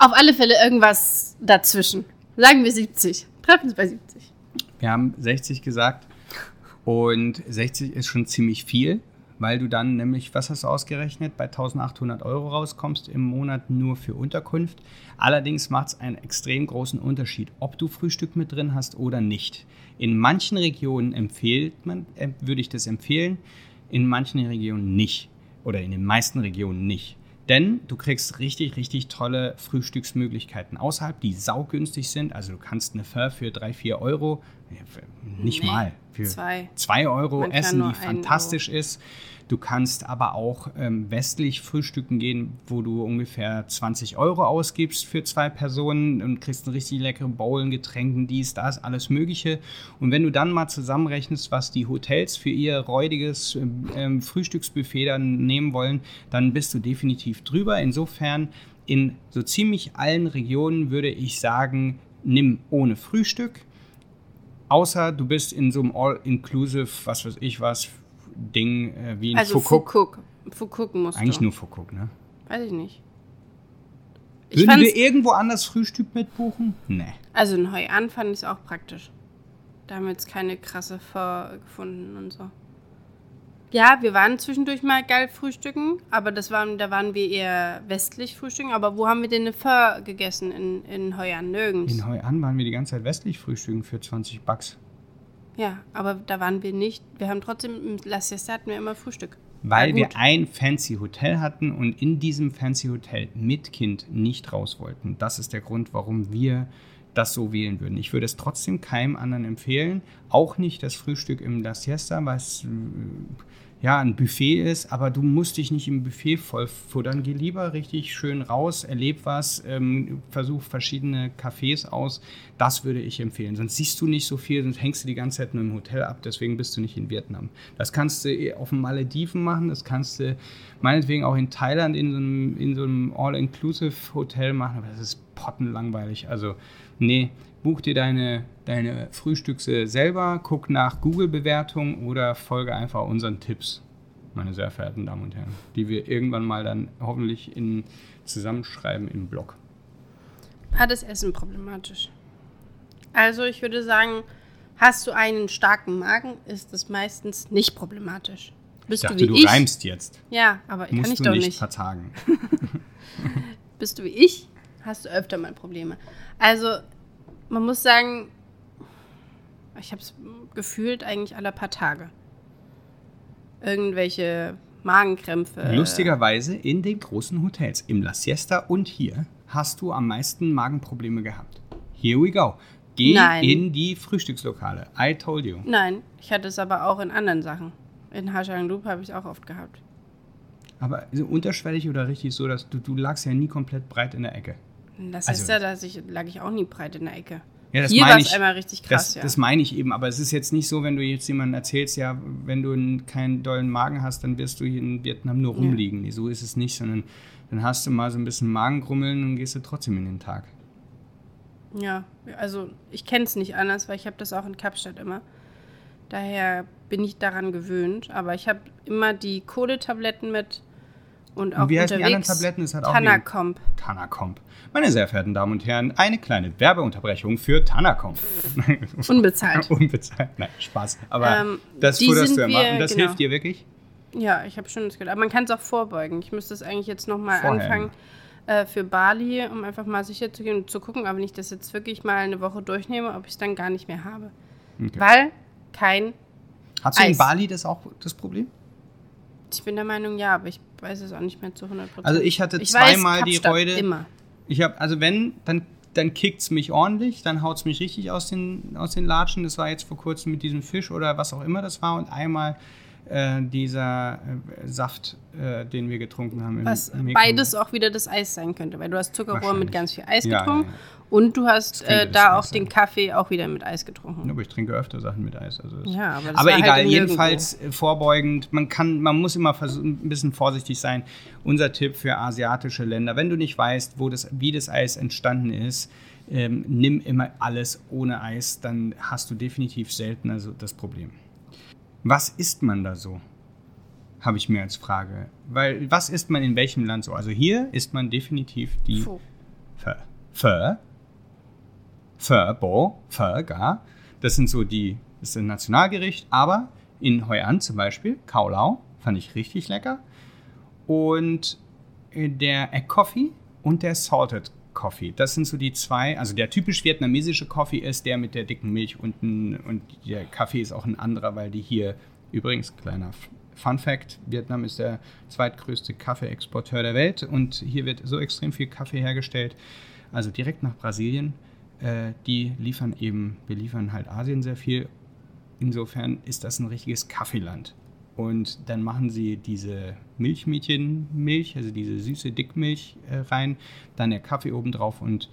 [SPEAKER 1] Auf alle Fälle irgendwas dazwischen. Sagen wir 70. Treffen uns bei 70.
[SPEAKER 2] Wir haben 60 gesagt und 60 ist schon ziemlich viel, weil du dann nämlich, was hast du ausgerechnet, bei 1800 Euro rauskommst im Monat nur für Unterkunft. Allerdings macht es einen extrem großen Unterschied, ob du Frühstück mit drin hast oder nicht. In manchen Regionen empfiehlt man, äh, würde ich das empfehlen, in manchen Regionen nicht oder in den meisten Regionen nicht. Denn du kriegst richtig, richtig tolle Frühstücksmöglichkeiten außerhalb, die saugünstig sind. Also du kannst eine Pho für 3, 4 Euro, für- nicht
[SPEAKER 1] Nee,
[SPEAKER 2] mal, für
[SPEAKER 1] zwei.
[SPEAKER 2] 2 Euro essen, die fantastisch ist. Du kannst aber auch ähm, westlich frühstücken gehen, wo du ungefähr 20 Euro ausgibst für zwei Personen und kriegst eine richtig leckere Bowl, Getränken, dies, das, alles Mögliche. Und wenn du dann mal zusammenrechnest, was die Hotels für ihr räudiges ähm, ähm Frühstücksbuffet dann nehmen wollen, dann bist du definitiv drüber. Insofern in so ziemlich allen Regionen würde ich sagen, nimm ohne Frühstück. Außer du bist in so einem All-Inclusive, was weiß ich was, Ding äh, wie in
[SPEAKER 1] also
[SPEAKER 2] Fukuk.
[SPEAKER 1] Fukuk. Fukuk musst
[SPEAKER 2] Eigentlich
[SPEAKER 1] du.
[SPEAKER 2] nur Fukuk, ne?
[SPEAKER 1] Weiß ich nicht. Ich
[SPEAKER 2] Würden wir irgendwo anders Frühstück mitbuchen? Nee.
[SPEAKER 1] Also in Hoi An fand ich es auch praktisch. Da haben wir jetzt keine krasse Pho gefunden und so. Ja, wir waren zwischendurch mal geil frühstücken, aber das waren, da waren wir eher westlich frühstücken. Aber wo haben wir denn eine Pho gegessen in, in Hoi An? Nirgends.
[SPEAKER 2] In Hoi An waren wir die ganze Zeit westlich frühstücken für 20 Bucks.
[SPEAKER 1] Ja, aber da waren wir nicht. Wir haben trotzdem, im La Siesta hatten wir immer Frühstück.
[SPEAKER 2] Weil wir ein fancy Hotel hatten und in diesem fancy Hotel mit Kind nicht raus wollten. Das ist der Grund, warum wir das so wählen würden. Ich würde es trotzdem keinem anderen empfehlen. Auch nicht das Frühstück im La Siesta, was äh, ja ein Buffet ist, aber du musst dich nicht im Buffet voll futtern. Geh lieber richtig schön raus, erleb was, ähm, versuch verschiedene Cafés aus. Das würde ich empfehlen. Sonst siehst du nicht so viel, sonst hängst du die ganze Zeit nur im Hotel ab. Deswegen bist du nicht in Vietnam. Das kannst du eh auf den Malediven machen, das kannst du meinetwegen auch in Thailand in so einem, in so einem All-Inclusive-Hotel machen, aber das ist pottenlangweilig. Also, nee, buch dir deine, deine Frühstücke selber, guck nach Google-Bewertungen oder folge einfach unseren Tipps, meine sehr verehrten Damen und Herren, die wir irgendwann mal dann hoffentlich in, zusammenschreiben im Blog.
[SPEAKER 1] War das Essen problematisch? Also ich würde sagen, hast du einen starken Magen, ist das meistens nicht problematisch. Bist
[SPEAKER 2] Ich dachte,
[SPEAKER 1] du
[SPEAKER 2] du,
[SPEAKER 1] wie ich?
[SPEAKER 2] reimst jetzt.
[SPEAKER 1] Ja, aber kann
[SPEAKER 2] Musst
[SPEAKER 1] ich
[SPEAKER 2] du
[SPEAKER 1] doch
[SPEAKER 2] nicht,
[SPEAKER 1] nicht.
[SPEAKER 2] vertagen.
[SPEAKER 1] Bist du wie ich, hast du öfter mal Probleme. Also, man muss sagen, ich habe es gefühlt eigentlich alle paar Tage. Irgendwelche Magenkrämpfe.
[SPEAKER 2] Lustigerweise in den großen Hotels, im La Siesta und hier, hast du am meisten Magenprobleme gehabt. Here we go. Geh
[SPEAKER 1] Nein.
[SPEAKER 2] in die Frühstückslokale. I told you.
[SPEAKER 1] Nein, ich hatte es aber auch in anderen Sachen. In Hajang Loop habe ich es auch oft gehabt.
[SPEAKER 2] Aber so unterschwellig oder richtig so, dass du, du lagst ja nie komplett breit in der Ecke.
[SPEAKER 1] Das
[SPEAKER 2] Also-
[SPEAKER 1] ist ja, dass ich lag ich auch nie breit in der Ecke.
[SPEAKER 2] Ja, das
[SPEAKER 1] Hier war es einmal richtig krass,
[SPEAKER 2] das,
[SPEAKER 1] ja.
[SPEAKER 2] das meine ich eben, aber es ist jetzt nicht so, wenn du jetzt jemandem erzählst, ja, wenn du einen- keinen dollen Magen hast, dann wirst du hier in Vietnam nur
[SPEAKER 1] Ja.
[SPEAKER 2] rumliegen. Nee, so ist es nicht, sondern dann hast du mal so ein bisschen Magengrummeln und gehst du trotzdem in den Tag.
[SPEAKER 1] Ja, also ich kenne es nicht anders, weil ich habe das auch in Kapstadt immer. Daher bin ich daran gewöhnt. Aber ich habe immer die Kohletabletten mit und auch
[SPEAKER 2] Und wie heißen die anderen Tabletten? Das hat auch
[SPEAKER 1] Tanacomp.
[SPEAKER 2] Tanacomp. Meine sehr verehrten Damen und Herren, eine kleine Werbeunterbrechung für Tanacomp.
[SPEAKER 1] Unbezahlt.
[SPEAKER 2] Unbezahlt. Nein, Spaß. Aber
[SPEAKER 1] Ähm,
[SPEAKER 2] das futterst du immer. Und das
[SPEAKER 1] genau.
[SPEAKER 2] hilft dir wirklich?
[SPEAKER 1] Ja, ich habe schon das gehört. Aber man kann es auch vorbeugen. Ich müsste es eigentlich jetzt nochmal anfangen äh, für Bali, um einfach mal sicher zu gehen und zu gucken, aber wenn ich das jetzt wirklich mal eine Woche durchnehme, ob ich es dann gar nicht mehr habe.
[SPEAKER 2] Okay.
[SPEAKER 1] Weil kein,
[SPEAKER 2] Hast du in
[SPEAKER 1] Eis.
[SPEAKER 2] Bali das auch das Problem?
[SPEAKER 1] ich bin der Meinung, ja, aber ich weiß es auch nicht mehr zu 100 Prozent.
[SPEAKER 2] Also ich hatte
[SPEAKER 1] weiß,
[SPEAKER 2] zweimal die
[SPEAKER 1] Kapstadt,
[SPEAKER 2] Freude.
[SPEAKER 1] Immer.
[SPEAKER 2] Ich habe, also wenn, dann, dann kickt es mich ordentlich, dann haut es mich richtig aus den, aus den Latschen. Das war jetzt vor kurzem mit diesem Fisch oder was auch immer das war. Und einmal äh, dieser äh, Saft, äh, den wir getrunken haben. im-
[SPEAKER 1] Was
[SPEAKER 2] im
[SPEAKER 1] beides auch wieder das Eis sein könnte, weil du hast Zuckerrohr mit ganz viel Eis
[SPEAKER 2] Ja,
[SPEAKER 1] getrunken
[SPEAKER 2] ja, ja.
[SPEAKER 1] Und du hast äh, da auch den. Kaffee auch wieder mit Eis getrunken.
[SPEAKER 2] Aber ich trinke öfter Sachen mit Eis. Also
[SPEAKER 1] Ja, aber das
[SPEAKER 2] aber
[SPEAKER 1] war
[SPEAKER 2] egal,
[SPEAKER 1] halt
[SPEAKER 2] jedenfalls äh, vorbeugend. Man kann, man muss immer ein bisschen vorsichtig sein. Unser Tipp für asiatische Länder: Wenn du nicht weißt, wo das, wie das Eis entstanden ist, ähm, nimm immer alles ohne Eis. Dann hast du definitiv selten also das Problem. Was isst man da so? Habe ich mir als Frage. Weil was isst man in welchem Land so? Also hier isst man definitiv die. Pho. Pho. Pho, Bo, Pho, gar. Das sind so die, das ist ein Nationalgericht, aber in Hoi An zum Beispiel, Khao Lao, fand ich richtig lecker. Und äh, der Egg Coffee und der Salted Coffee. Das sind so die zwei, also der typisch vietnamesische Coffee ist der mit der dicken Milch unten und der Kaffee ist auch ein anderer, weil die hier, übrigens, kleiner Fun Fact, Vietnam ist der zweitgrößte Kaffeeexporteur der Welt und hier wird so extrem viel Kaffee hergestellt, also direkt nach Brasilien. Äh, die liefern eben, wir liefern halt Asien sehr viel. Insofern ist das ein richtiges Kaffeeland. Und dann machen sie diese Milchmädchenmilch, also diese süße Dickmilch äh, rein, dann der Kaffee obendrauf und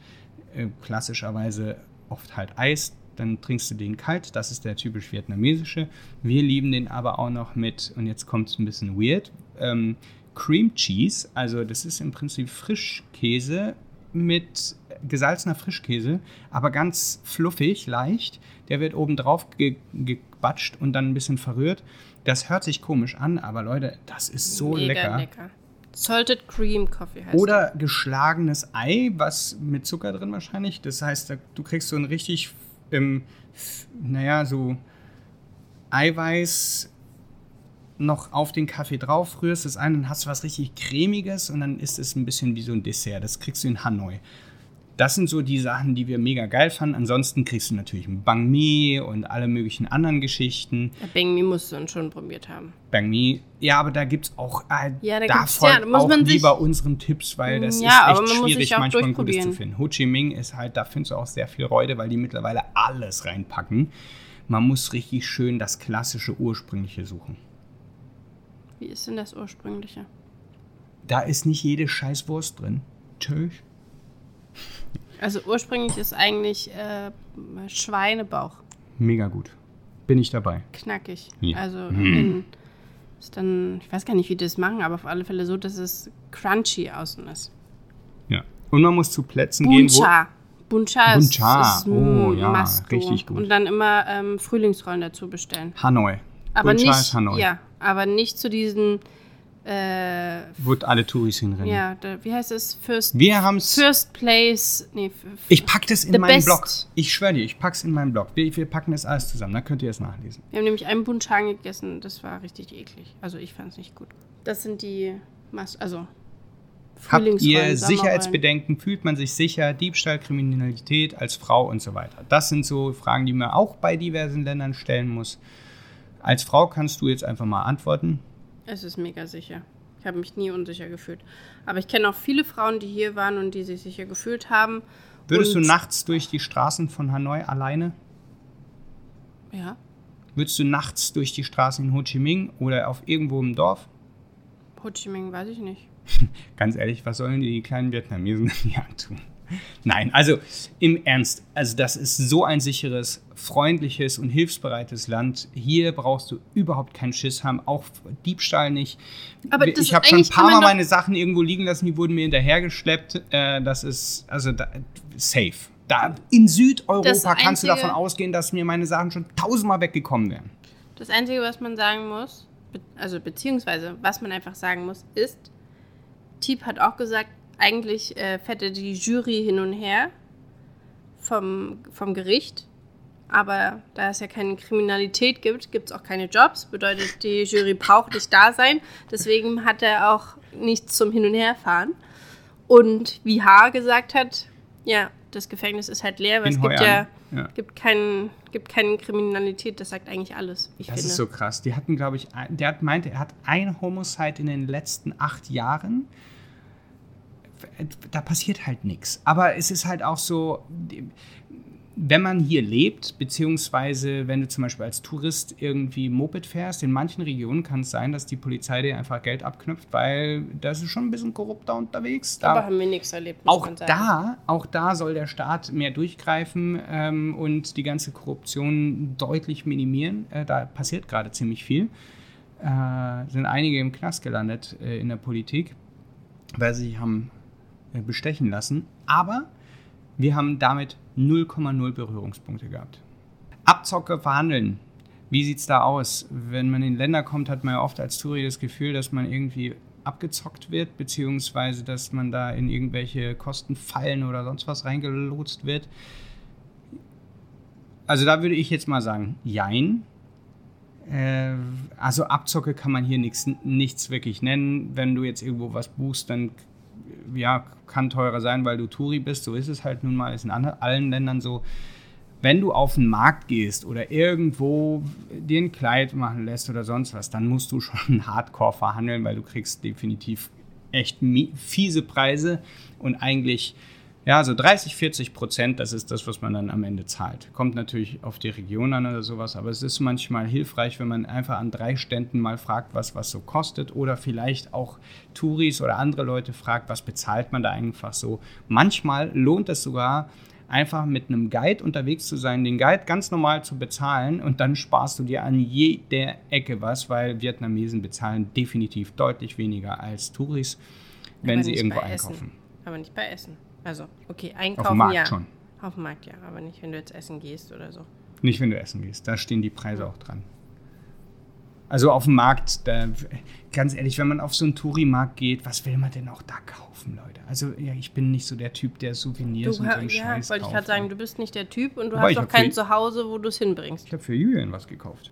[SPEAKER 2] äh, klassischerweise oft halt Eis. Dann trinkst du den kalt, das ist der typisch vietnamesische. Wir lieben den aber auch noch mit, und jetzt kommt es ein bisschen weird, ähm, Cream Cheese. Also das ist im Prinzip Frischkäse mit gesalzener Frischkäse, aber ganz fluffig, leicht. Der wird oben drauf ge gebatscht und dann ein bisschen verrührt. Das hört sich komisch an, aber Leute, das ist so Mega lecker. lecker.
[SPEAKER 1] Salted Cream Coffee heißt
[SPEAKER 2] Oder das. geschlagenes Ei, was mit Zucker drin wahrscheinlich. Das heißt, du kriegst so ein richtig, ähm, naja, so Eiweiß noch auf den Kaffee drauf, rührst es ein, dann hast du was richtig cremiges und dann ist es ein bisschen wie so ein Dessert. Das kriegst du in Hanoi. Das sind so die Sachen, die wir mega geil fanden. Ansonsten kriegst du natürlich Bang Mi und alle möglichen anderen Geschichten.
[SPEAKER 1] Ja, Bang Mi musst du schon probiert haben.
[SPEAKER 2] Bang Mi, ja, aber da gibt es auch, äh,
[SPEAKER 1] ja, da,
[SPEAKER 2] da
[SPEAKER 1] folgt ja, muss
[SPEAKER 2] auch
[SPEAKER 1] man
[SPEAKER 2] lieber unseren Tipps, weil das ja, ist echt schwierig, manchmal ein gutes zu finden. Ho Chi Minh ist halt, da findest du auch sehr viel Freude, weil die mittlerweile alles reinpacken. Man muss richtig schön das klassische, ursprüngliche suchen.
[SPEAKER 1] Wie ist denn das ursprüngliche?
[SPEAKER 2] Da ist nicht jede Scheißwurst drin. Tschüss.
[SPEAKER 1] Also ursprünglich ist eigentlich äh, Schweinebauch.
[SPEAKER 2] Mega gut. Bin ich dabei.
[SPEAKER 1] Knackig. Ja. Also in, ist dann, ich weiß gar nicht, wie die das machen, aber auf alle Fälle so, dass es crunchy außen ist.
[SPEAKER 2] Ja. Und man muss zu Plätzen
[SPEAKER 1] Buncha.
[SPEAKER 2] gehen, wo...
[SPEAKER 1] Buncha,
[SPEAKER 2] Buncha. ist, oh ja, richtig gut.
[SPEAKER 1] Und dann immer ähm, Frühlingsrollen dazu bestellen.
[SPEAKER 2] Hanoi.
[SPEAKER 1] Aber Buncha nicht, ist Hanoi. Ja, aber nicht zu diesen äh,
[SPEAKER 2] Wo alle Touris hinrennen.
[SPEAKER 1] Ja, da, wie heißt es?
[SPEAKER 2] First, wir haben's,
[SPEAKER 1] First Place. Nee,
[SPEAKER 2] ich pack das in meinen Blog. Ich schwöre dir, ich pack's in meinen Blog. Wir, wir, packen das alles zusammen, da könnt ihr es nachlesen.
[SPEAKER 1] Wir haben nämlich einen Bunchang gegessen, das war richtig eklig. Also ich fand es nicht gut. Das sind die, Mas also
[SPEAKER 2] Habt ihr Sicherheitsbedenken? Fühlt man sich sicher? Diebstahl, Kriminalität als Frau und so weiter. Das sind so Fragen, die man auch bei diversen Ländern stellen muss. Als Frau kannst du jetzt einfach mal antworten.
[SPEAKER 1] Es ist mega sicher. Ich habe mich nie unsicher gefühlt. Aber ich kenne auch viele Frauen, die hier waren und die sich sicher gefühlt haben.
[SPEAKER 2] Würdest du nachts durch die Straßen von Hanoi alleine?
[SPEAKER 1] Ja.
[SPEAKER 2] Würdest du nachts durch die Straßen in Ho Chi Minh oder auf irgendwo im Dorf?
[SPEAKER 1] Ho Chi Minh weiß ich nicht.
[SPEAKER 2] Ganz ehrlich, was sollen die kleinen Vietnamesen denn hier tun? Nein, also im Ernst, also das ist so ein sicheres, freundliches und hilfsbereites Land. Hier brauchst du überhaupt keinen Schiss haben, auch Diebstahl nicht. Aber ich habe schon ein paar Mal meine Sachen irgendwo liegen lassen, die wurden mir hinterhergeschleppt. Äh, das ist also da, safe. Da in Südeuropa kannst du davon ausgehen, dass mir meine Sachen schon tausendmal weggekommen wären.
[SPEAKER 1] Das Einzige, was man sagen muss, also beziehungsweise was man einfach sagen muss, ist, Tiep hat auch gesagt, eigentlich äh, fährt die Jury hin und her vom, vom Gericht. Aber da es ja keine Kriminalität gibt, gibt es auch keine Jobs. Bedeutet, die Jury braucht nicht da sein. Deswegen hat er auch nichts zum Hin- und Herfahren. Und wie Haar gesagt hat, ja, das Gefängnis ist halt leer, weil In es gibt ja, ja, Gibt, kein, gibt keine Kriminalität. Das sagt eigentlich alles.
[SPEAKER 2] das finde. ist so krass. Die hatten, glaube ich, der hat meinte, er hat ein Homicide in den letzten acht Jahren da passiert halt nichts. Aber es ist halt auch so, wenn man hier lebt, beziehungsweise wenn du zum Beispiel als Tourist irgendwie Moped fährst, in manchen Regionen kann es sein, dass die Polizei dir einfach Geld abknüpft, weil da ist schon ein bisschen korrupter unterwegs. Da,
[SPEAKER 1] Aber haben wir nichts erlebt.
[SPEAKER 2] Auch da, auch da soll der Staat mehr durchgreifen ähm, und die ganze Korruption deutlich minimieren. Äh, da passiert gerade ziemlich viel. Äh, sind einige im Knast gelandet äh, in der Politik, weil sie haben bestechen lassen. Aber wir haben damit 0,0 Berührungspunkte gehabt. Abzocke verhandeln. Wie sieht es da aus? Wenn man in Länder kommt, hat man ja oft als Touri das Gefühl, dass man irgendwie abgezockt wird, beziehungsweise dass man da in irgendwelche Kostenfallen oder sonst was reingelotst wird. Also da würde ich jetzt mal sagen, jein. Äh, also Abzocke kann man hier nix, nichts wirklich nennen. Wenn du jetzt irgendwo was buchst, dann ja, kann teurer sein, weil du Touri bist. So ist es halt nun mal, ist in allen Ländern so. Wenn du auf den Markt gehst oder irgendwo dir ein Kleid machen lässt oder sonst was, dann musst du schon hardcore verhandeln, weil du kriegst definitiv echt fiese Preise und eigentlich Ja, so 30, 40 Prozent, das ist das, was man dann am Ende zahlt. Kommt natürlich auf die Region an oder sowas, aber es ist manchmal hilfreich, wenn man einfach an drei Ständen mal fragt, was was so kostet oder vielleicht auch Touris oder andere Leute fragt, was bezahlt man da einfach so. Manchmal lohnt es sogar, einfach mit einem Guide unterwegs zu sein, den Guide ganz normal zu bezahlen und dann sparst du dir an jeder Ecke was, weil Vietnamesen bezahlen definitiv deutlich weniger als Touris, wenn sie irgendwo einkaufen.
[SPEAKER 1] Essen. Aber nicht bei Essen. Also, okay, einkaufen
[SPEAKER 2] Auf dem Markt
[SPEAKER 1] ja.
[SPEAKER 2] schon.
[SPEAKER 1] Auf dem Markt ja, aber nicht, wenn du jetzt essen gehst oder so.
[SPEAKER 2] Nicht, wenn du essen gehst. Da stehen die Preise auch dran. Also auf dem Markt, da, ganz ehrlich, wenn man auf so einen Touri-Markt geht, was will man denn auch da kaufen, Leute? Also ja, ich bin nicht so der Typ, der Souvenirs
[SPEAKER 1] Du,
[SPEAKER 2] und so einen
[SPEAKER 1] ja,
[SPEAKER 2] Scheiß
[SPEAKER 1] wollte ich gerade sagen, du bist nicht der Typ und du
[SPEAKER 2] Aber
[SPEAKER 1] hast auch kein Zuhause, wo du es hinbringst.
[SPEAKER 2] Ich habe für Julian was gekauft.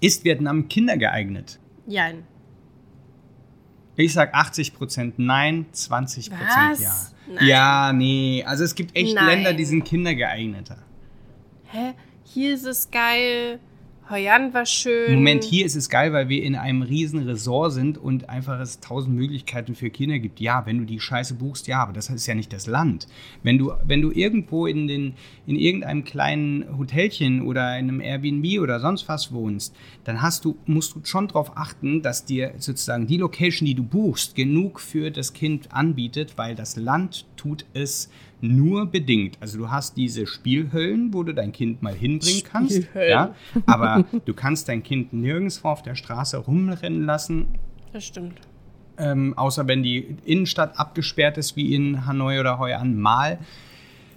[SPEAKER 2] Ist Vietnam kindergeeignet?
[SPEAKER 1] Ja.
[SPEAKER 2] Ich sag 80% nein, 20%
[SPEAKER 1] Was?
[SPEAKER 2] ja.
[SPEAKER 1] Nein.
[SPEAKER 2] Ja, nee. Also es gibt echt
[SPEAKER 1] Nein.
[SPEAKER 2] Länder, die sind kindergeeigneter.
[SPEAKER 1] Hä? Hier ist es geil. Hoi An war schön.
[SPEAKER 2] Moment, hier ist es geil, weil wir in einem riesen Resort sind und einfach es tausend Möglichkeiten für Kinder gibt. Ja, wenn du die Scheiße buchst, ja, aber das ist ja nicht das Land. Wenn du, wenn du irgendwo in, den, in irgendeinem kleinen Hotelchen oder in einem Airbnb oder sonst was wohnst, dann hast du, musst du schon darauf achten, dass dir sozusagen die Location, die du buchst, genug für das Kind anbietet, weil das Land tut es nur bedingt. Also du hast diese Spielhöllen, wo du dein Kind mal hinbringen kannst. Ja, aber du kannst dein Kind nirgendwo auf der Straße rumrennen lassen,
[SPEAKER 1] Das stimmt.
[SPEAKER 2] ähm, außer wenn die Innenstadt abgesperrt ist, wie in Hanoi oder Hoi An mal.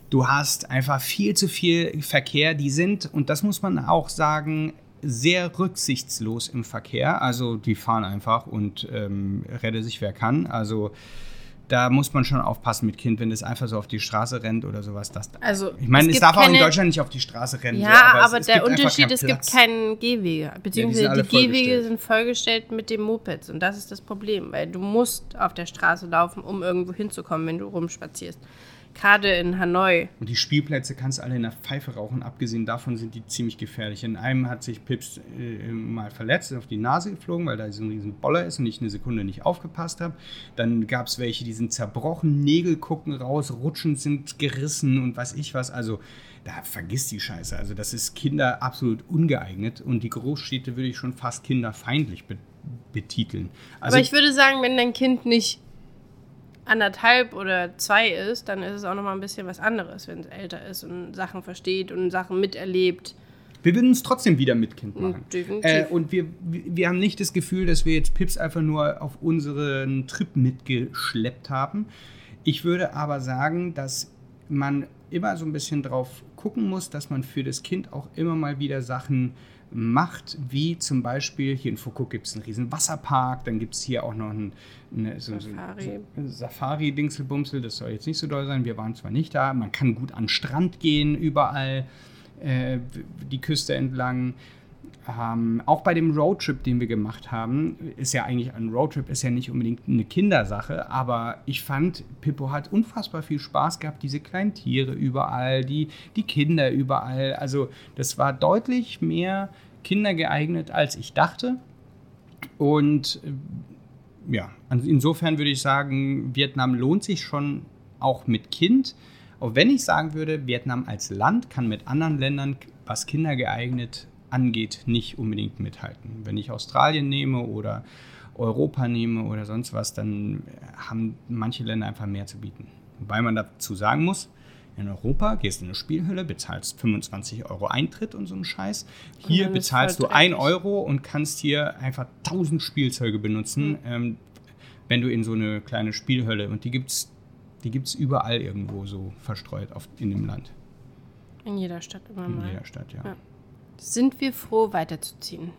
[SPEAKER 2] Du hast einfach viel zu viel Verkehr. Die sind, und das muss man auch sagen, sehr rücksichtslos im Verkehr. Also die fahren einfach und ähm, rette sich wer kann. Also da muss man schon aufpassen mit Kind, wenn es einfach so auf die Straße rennt oder sowas. Das,
[SPEAKER 1] Also,
[SPEAKER 2] ich meine, es,
[SPEAKER 1] gibt
[SPEAKER 2] darf auch in
[SPEAKER 1] keine-
[SPEAKER 2] Deutschland nicht auf die Straße rennen.
[SPEAKER 1] Ja,
[SPEAKER 2] so,
[SPEAKER 1] aber,
[SPEAKER 2] es, es
[SPEAKER 1] der Unterschied, es gibt keinen Gehwege. Beziehungsweise
[SPEAKER 2] alle
[SPEAKER 1] die Gehwege
[SPEAKER 2] vollgestellt.
[SPEAKER 1] sind vollgestellt mit den Mopeds. Und das ist das Problem, weil du musst auf der Straße laufen, um irgendwo hinzukommen, wenn du rumspazierst. Gerade in Hanoi.
[SPEAKER 2] Und die Spielplätze kannst du alle in der Pfeife rauchen. Abgesehen davon sind die ziemlich gefährlich. In einem hat sich Pips äh, mal verletzt, auf die Nase geflogen, weil da so ein riesen Boller ist und ich eine Sekunde nicht aufgepasst habe. Dann gab es welche, die sind zerbrochen, Nägel gucken raus, Rutschen sind gerissen und weiß ich was. Also da vergiss die Scheiße. Also das ist Kinder absolut ungeeignet. Und die Großstädte würde ich schon fast kinderfeindlich be betiteln. Also
[SPEAKER 1] aber ich würde sagen, wenn dein Kind nicht anderthalb oder zwei ist, dann ist es auch noch mal ein bisschen was anderes, wenn es älter ist und Sachen versteht und Sachen miterlebt.
[SPEAKER 2] Wir würden es trotzdem wieder mit Kind machen.
[SPEAKER 1] Definitiv.
[SPEAKER 2] Äh, und wir, wir haben nicht das Gefühl, dass wir jetzt Pips einfach nur auf unseren Trip mitgeschleppt haben. Ich würde aber sagen, dass man immer so ein bisschen drauf gucken muss, dass man für das Kind auch immer mal wieder Sachen macht, wie zum Beispiel hier in Foucault gibt es einen riesen Wasserpark, dann gibt es hier auch noch ein, eine, so,
[SPEAKER 1] Safari.
[SPEAKER 2] so Safari-Dingselbumsel, das soll jetzt nicht so doll sein, wir waren zwar nicht da, man kann gut an den Strand gehen, überall äh, die Küste entlang. Ähm, auch bei dem Roadtrip, den wir gemacht haben, ist ja eigentlich ein Roadtrip, ist ja nicht unbedingt eine Kindersache, aber ich fand, Pippo hat unfassbar viel Spaß gehabt, diese kleinen Tiere überall, die, die Kinder überall. Also das war deutlich mehr kindergeeignet, als ich dachte. Und äh, ja, also insofern würde ich sagen, Vietnam lohnt sich schon auch mit Kind. Auch wenn ich sagen würde, Vietnam als Land kann mit anderen Ländern, was Kinder geeignet angeht, nicht unbedingt mithalten. Wenn ich Australien nehme oder Europa nehme oder sonst was, dann haben manche Länder einfach mehr zu bieten. Wobei man dazu sagen muss, in Europa gehst du in eine Spielhülle, bezahlst 25 Euro Eintritt und so einen Scheiß. Hier bezahlst
[SPEAKER 1] voll
[SPEAKER 2] du 1
[SPEAKER 1] dreckig.
[SPEAKER 2] Euro und kannst hier einfach 1000 Spielzeuge benutzen, ähm, wenn du in so eine kleine Spielhölle und die gibt's, die gibt's überall irgendwo so verstreut auf, in dem Land,
[SPEAKER 1] In jeder Stadt immer
[SPEAKER 2] in
[SPEAKER 1] mal.
[SPEAKER 2] jeder Stadt, ja.
[SPEAKER 1] Ja. Sind wir froh, weiterzuziehen?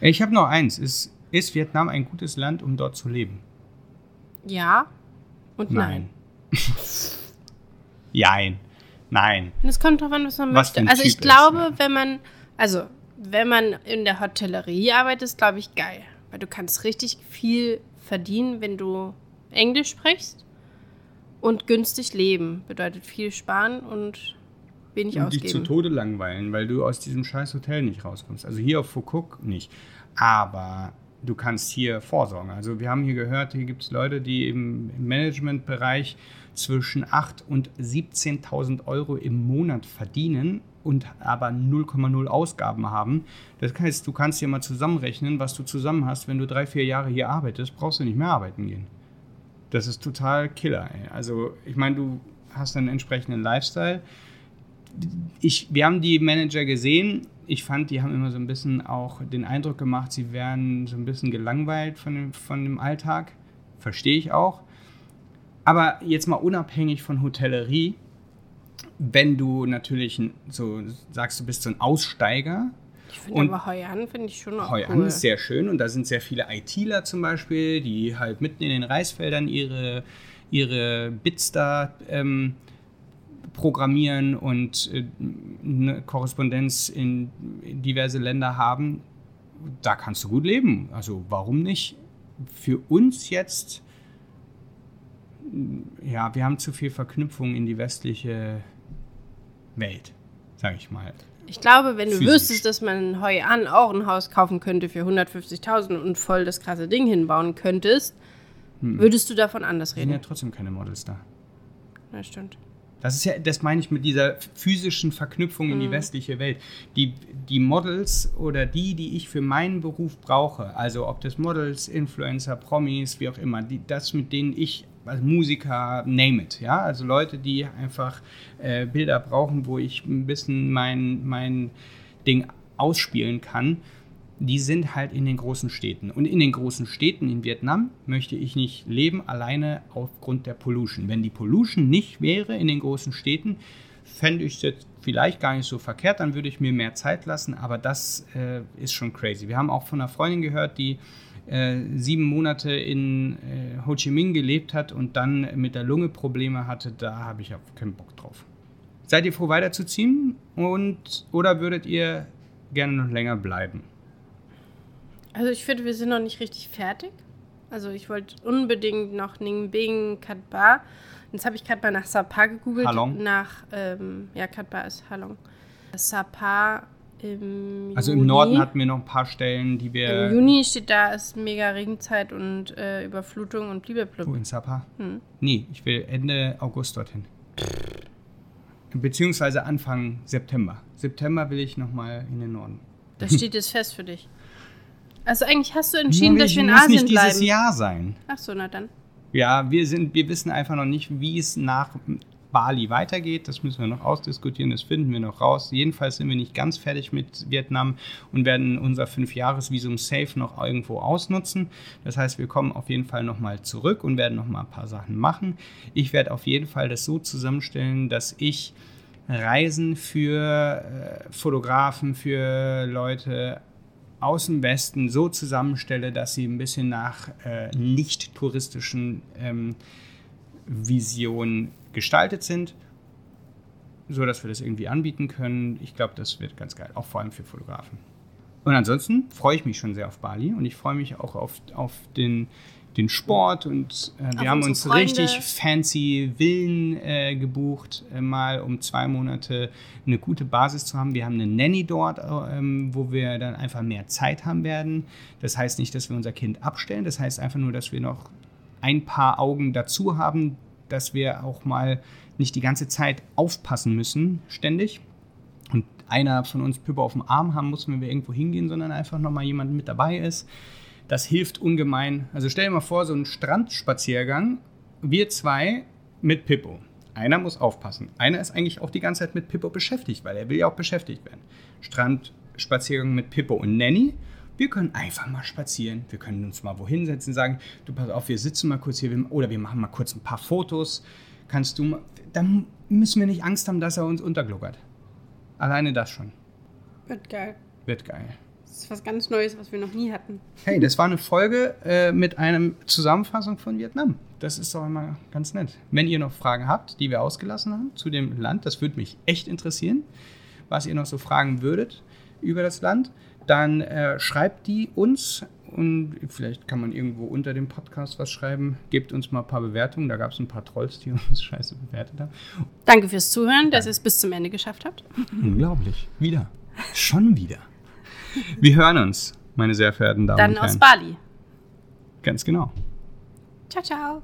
[SPEAKER 2] Ich habe noch eins. Ist, ist Vietnam ein gutes Land, um dort zu leben?
[SPEAKER 1] Ja und nein.
[SPEAKER 2] Jein. Nein.
[SPEAKER 1] Und Es kommt drauf an, was man
[SPEAKER 2] Was
[SPEAKER 1] möchte. Also ich
[SPEAKER 2] Typ ist,
[SPEAKER 1] glaube,
[SPEAKER 2] ja.
[SPEAKER 1] wenn man, also wenn man in der Hotellerie arbeitet, ist glaube ich geil. Weil du kannst richtig viel verdienen, wenn du Englisch sprichst. Und günstig leben. Bedeutet viel sparen und wenig
[SPEAKER 2] Und dich zu
[SPEAKER 1] ausgeben.
[SPEAKER 2] Tode langweilen, weil du aus diesem scheiß Hotel nicht rauskommst. Also hier auf Foucault nicht. Aber du kannst hier vorsorgen. Also wir haben hier gehört, hier gibt es Leute, die im Managementbereich zwischen 8.000 und 17.000 Euro im Monat verdienen und aber 0,0 Ausgaben haben. Das heißt, du kannst dir mal zusammenrechnen, was du zusammen hast. Wenn du drei, vier Jahre hier arbeitest, brauchst du nicht mehr arbeiten gehen. Das ist total Killer. Ey. Also ich meine, du hast einen entsprechenden Lifestyle. Ich, wir haben die Manager gesehen. Ich fand, die haben immer so ein bisschen auch den Eindruck gemacht, sie wären so ein bisschen gelangweilt von dem, von dem Alltag. Verstehe ich auch. Aber jetzt mal unabhängig von Hotellerie, wenn du natürlich so sagst, du bist so ein Aussteiger.
[SPEAKER 1] Ich finde aber Hoi An finde ich schon auch
[SPEAKER 2] Hoi An
[SPEAKER 1] cool.
[SPEAKER 2] ist sehr schön und da sind sehr viele ITler zum Beispiel, die halt mitten in den Reisfeldern ihre, ihre Bits da ähm, programmieren und äh, eine Korrespondenz in, diverse Länder haben. Da kannst du gut leben. Also warum nicht? Für uns jetzt, ja, wir haben zu viel Verknüpfung in die westliche Welt, sage ich mal.
[SPEAKER 1] Ich glaube, wenn du
[SPEAKER 2] Physisch.
[SPEAKER 1] wüsstest, dass man in Hoi An auch ein Haus kaufen könnte für 150.000 und voll das krasse Ding hinbauen könntest, würdest du davon anders
[SPEAKER 2] Es sind ja
[SPEAKER 1] reden.
[SPEAKER 2] trotzdem keine Models da.
[SPEAKER 1] Ja, stimmt.
[SPEAKER 2] Das ist ja, das meine ich mit dieser physischen Verknüpfung in die westliche Welt. Die, die Models oder die, die ich für meinen Beruf brauche, also ob das Models, Influencer, Promis, wie auch immer, die, das mit denen ich als Musiker, name it, ja, also Leute, die einfach äh, Bilder brauchen, wo ich ein bisschen mein, mein Ding ausspielen kann, die sind halt in den großen Städten. Und in den großen Städten in Vietnam möchte ich nicht leben, alleine aufgrund der Pollution. Wenn die Pollution nicht wäre in den großen Städten, fände ich es jetzt vielleicht gar nicht so verkehrt, dann würde ich mir mehr Zeit lassen, aber das äh, ist schon crazy. Wir haben auch von einer Freundin gehört, die äh, sieben Monate in äh, Ho Chi Minh gelebt hat und dann mit der Lunge Probleme hatte, da habe ich auch keinen Bock drauf. Seid ihr froh weiterzuziehen und oder würdet ihr gerne noch länger bleiben?
[SPEAKER 1] Also ich finde, wir sind noch nicht richtig fertig. Also ich wollte unbedingt noch Ning Bing, Katba. Jetzt habe ich gerade mal nach Sapa gegoogelt.
[SPEAKER 2] Halong.
[SPEAKER 1] Nach, ähm, ja, Katba ist Halong. Sapa im
[SPEAKER 2] Also im
[SPEAKER 1] Juni.
[SPEAKER 2] Norden hatten wir noch ein paar Stellen, die wir.
[SPEAKER 1] Im Juni steht da, ist mega Regenzeit und äh, Überflutung und
[SPEAKER 2] Wo
[SPEAKER 1] bliblablub.
[SPEAKER 2] in Sapa?
[SPEAKER 1] Hm.
[SPEAKER 2] Nee, ich will Ende August dorthin. Beziehungsweise Anfang September. September will ich nochmal in den Norden.
[SPEAKER 1] Das steht jetzt fest für dich. Also eigentlich hast du entschieden,
[SPEAKER 2] Nur
[SPEAKER 1] dass wir in
[SPEAKER 2] muss
[SPEAKER 1] Asien
[SPEAKER 2] nicht dieses
[SPEAKER 1] bleiben.
[SPEAKER 2] Jahr sein.
[SPEAKER 1] Ach so, na dann.
[SPEAKER 2] Ja, wir sind, wir wissen einfach noch nicht, wie es nach Bali weitergeht. Das müssen wir noch ausdiskutieren, das finden wir noch raus. Jedenfalls sind wir nicht ganz fertig mit Vietnam und werden unser Fünfjahresvisum safe noch irgendwo ausnutzen. Das heißt, wir kommen auf jeden Fall nochmal zurück und werden nochmal ein paar Sachen machen. Ich werde auf jeden Fall das so zusammenstellen, dass ich Reisen für äh, Fotografen, für Leute aus dem Westen so zusammenstelle, dass sie ein bisschen nach äh, nicht touristischen ähm, Visionen gestaltet sind, so dass wir das irgendwie anbieten können. Ich glaube, das wird ganz geil, auch vor allem für Fotografen. Und ansonsten freue ich mich schon sehr auf Bali und ich freue mich auch auf, auf den, den Sport und äh,
[SPEAKER 1] Auf
[SPEAKER 2] wir haben
[SPEAKER 1] unsere
[SPEAKER 2] uns
[SPEAKER 1] Freunde.
[SPEAKER 2] richtig fancy Villen äh, gebucht, äh, mal um zwei Monate eine gute Basis zu haben. Wir haben eine Nanny dort, äh, ähm, wo wir dann einfach mehr Zeit haben werden. Das heißt nicht, dass wir unser Kind abstellen, das heißt einfach nur, dass wir noch ein paar Augen dazu haben, dass wir auch mal nicht die ganze Zeit aufpassen müssen, ständig. Und einer von uns Püppe auf dem Arm haben muss, wenn wir irgendwo hingehen, sondern einfach nochmal jemand mit dabei ist. Das hilft ungemein. Also stell dir mal vor, so ein Strandspaziergang, wir zwei mit Pippo. Einer muss aufpassen. Einer ist eigentlich auch die ganze Zeit mit Pippo beschäftigt, weil er will ja auch beschäftigt werden. Strandspaziergang mit Pippo und Nanny. Wir können einfach mal spazieren. Wir können uns mal wohin setzen, sagen, du pass auf, wir sitzen mal kurz hier oder wir machen mal kurz ein paar Fotos. Kannst du mal, dann müssen wir nicht Angst haben, dass er uns untergluckert. Alleine das schon.
[SPEAKER 1] Wird geil.
[SPEAKER 2] Wird geil.
[SPEAKER 1] Das ist was ganz Neues, was wir noch nie hatten.
[SPEAKER 2] Hey, das war eine Folge äh, mit einer Zusammenfassung von Vietnam. Das ist doch immer ganz nett. Wenn ihr noch Fragen habt, die wir ausgelassen haben zu dem Land, das würde mich echt interessieren, was ihr noch so fragen würdet über das Land, dann äh, schreibt die uns und vielleicht kann man irgendwo unter dem Podcast was schreiben. Gebt uns mal ein paar Bewertungen. Da gab es ein paar Trolls, die uns scheiße bewertet haben.
[SPEAKER 1] Danke fürs Zuhören, dass ihr es bis zum Ende geschafft habt.
[SPEAKER 2] Unglaublich. Wieder. Schon wieder. Wir hören uns, meine sehr verehrten Damen
[SPEAKER 1] Dann
[SPEAKER 2] und
[SPEAKER 1] aus
[SPEAKER 2] Herren.
[SPEAKER 1] Bali.
[SPEAKER 2] Ganz genau.
[SPEAKER 1] Ciao, ciao.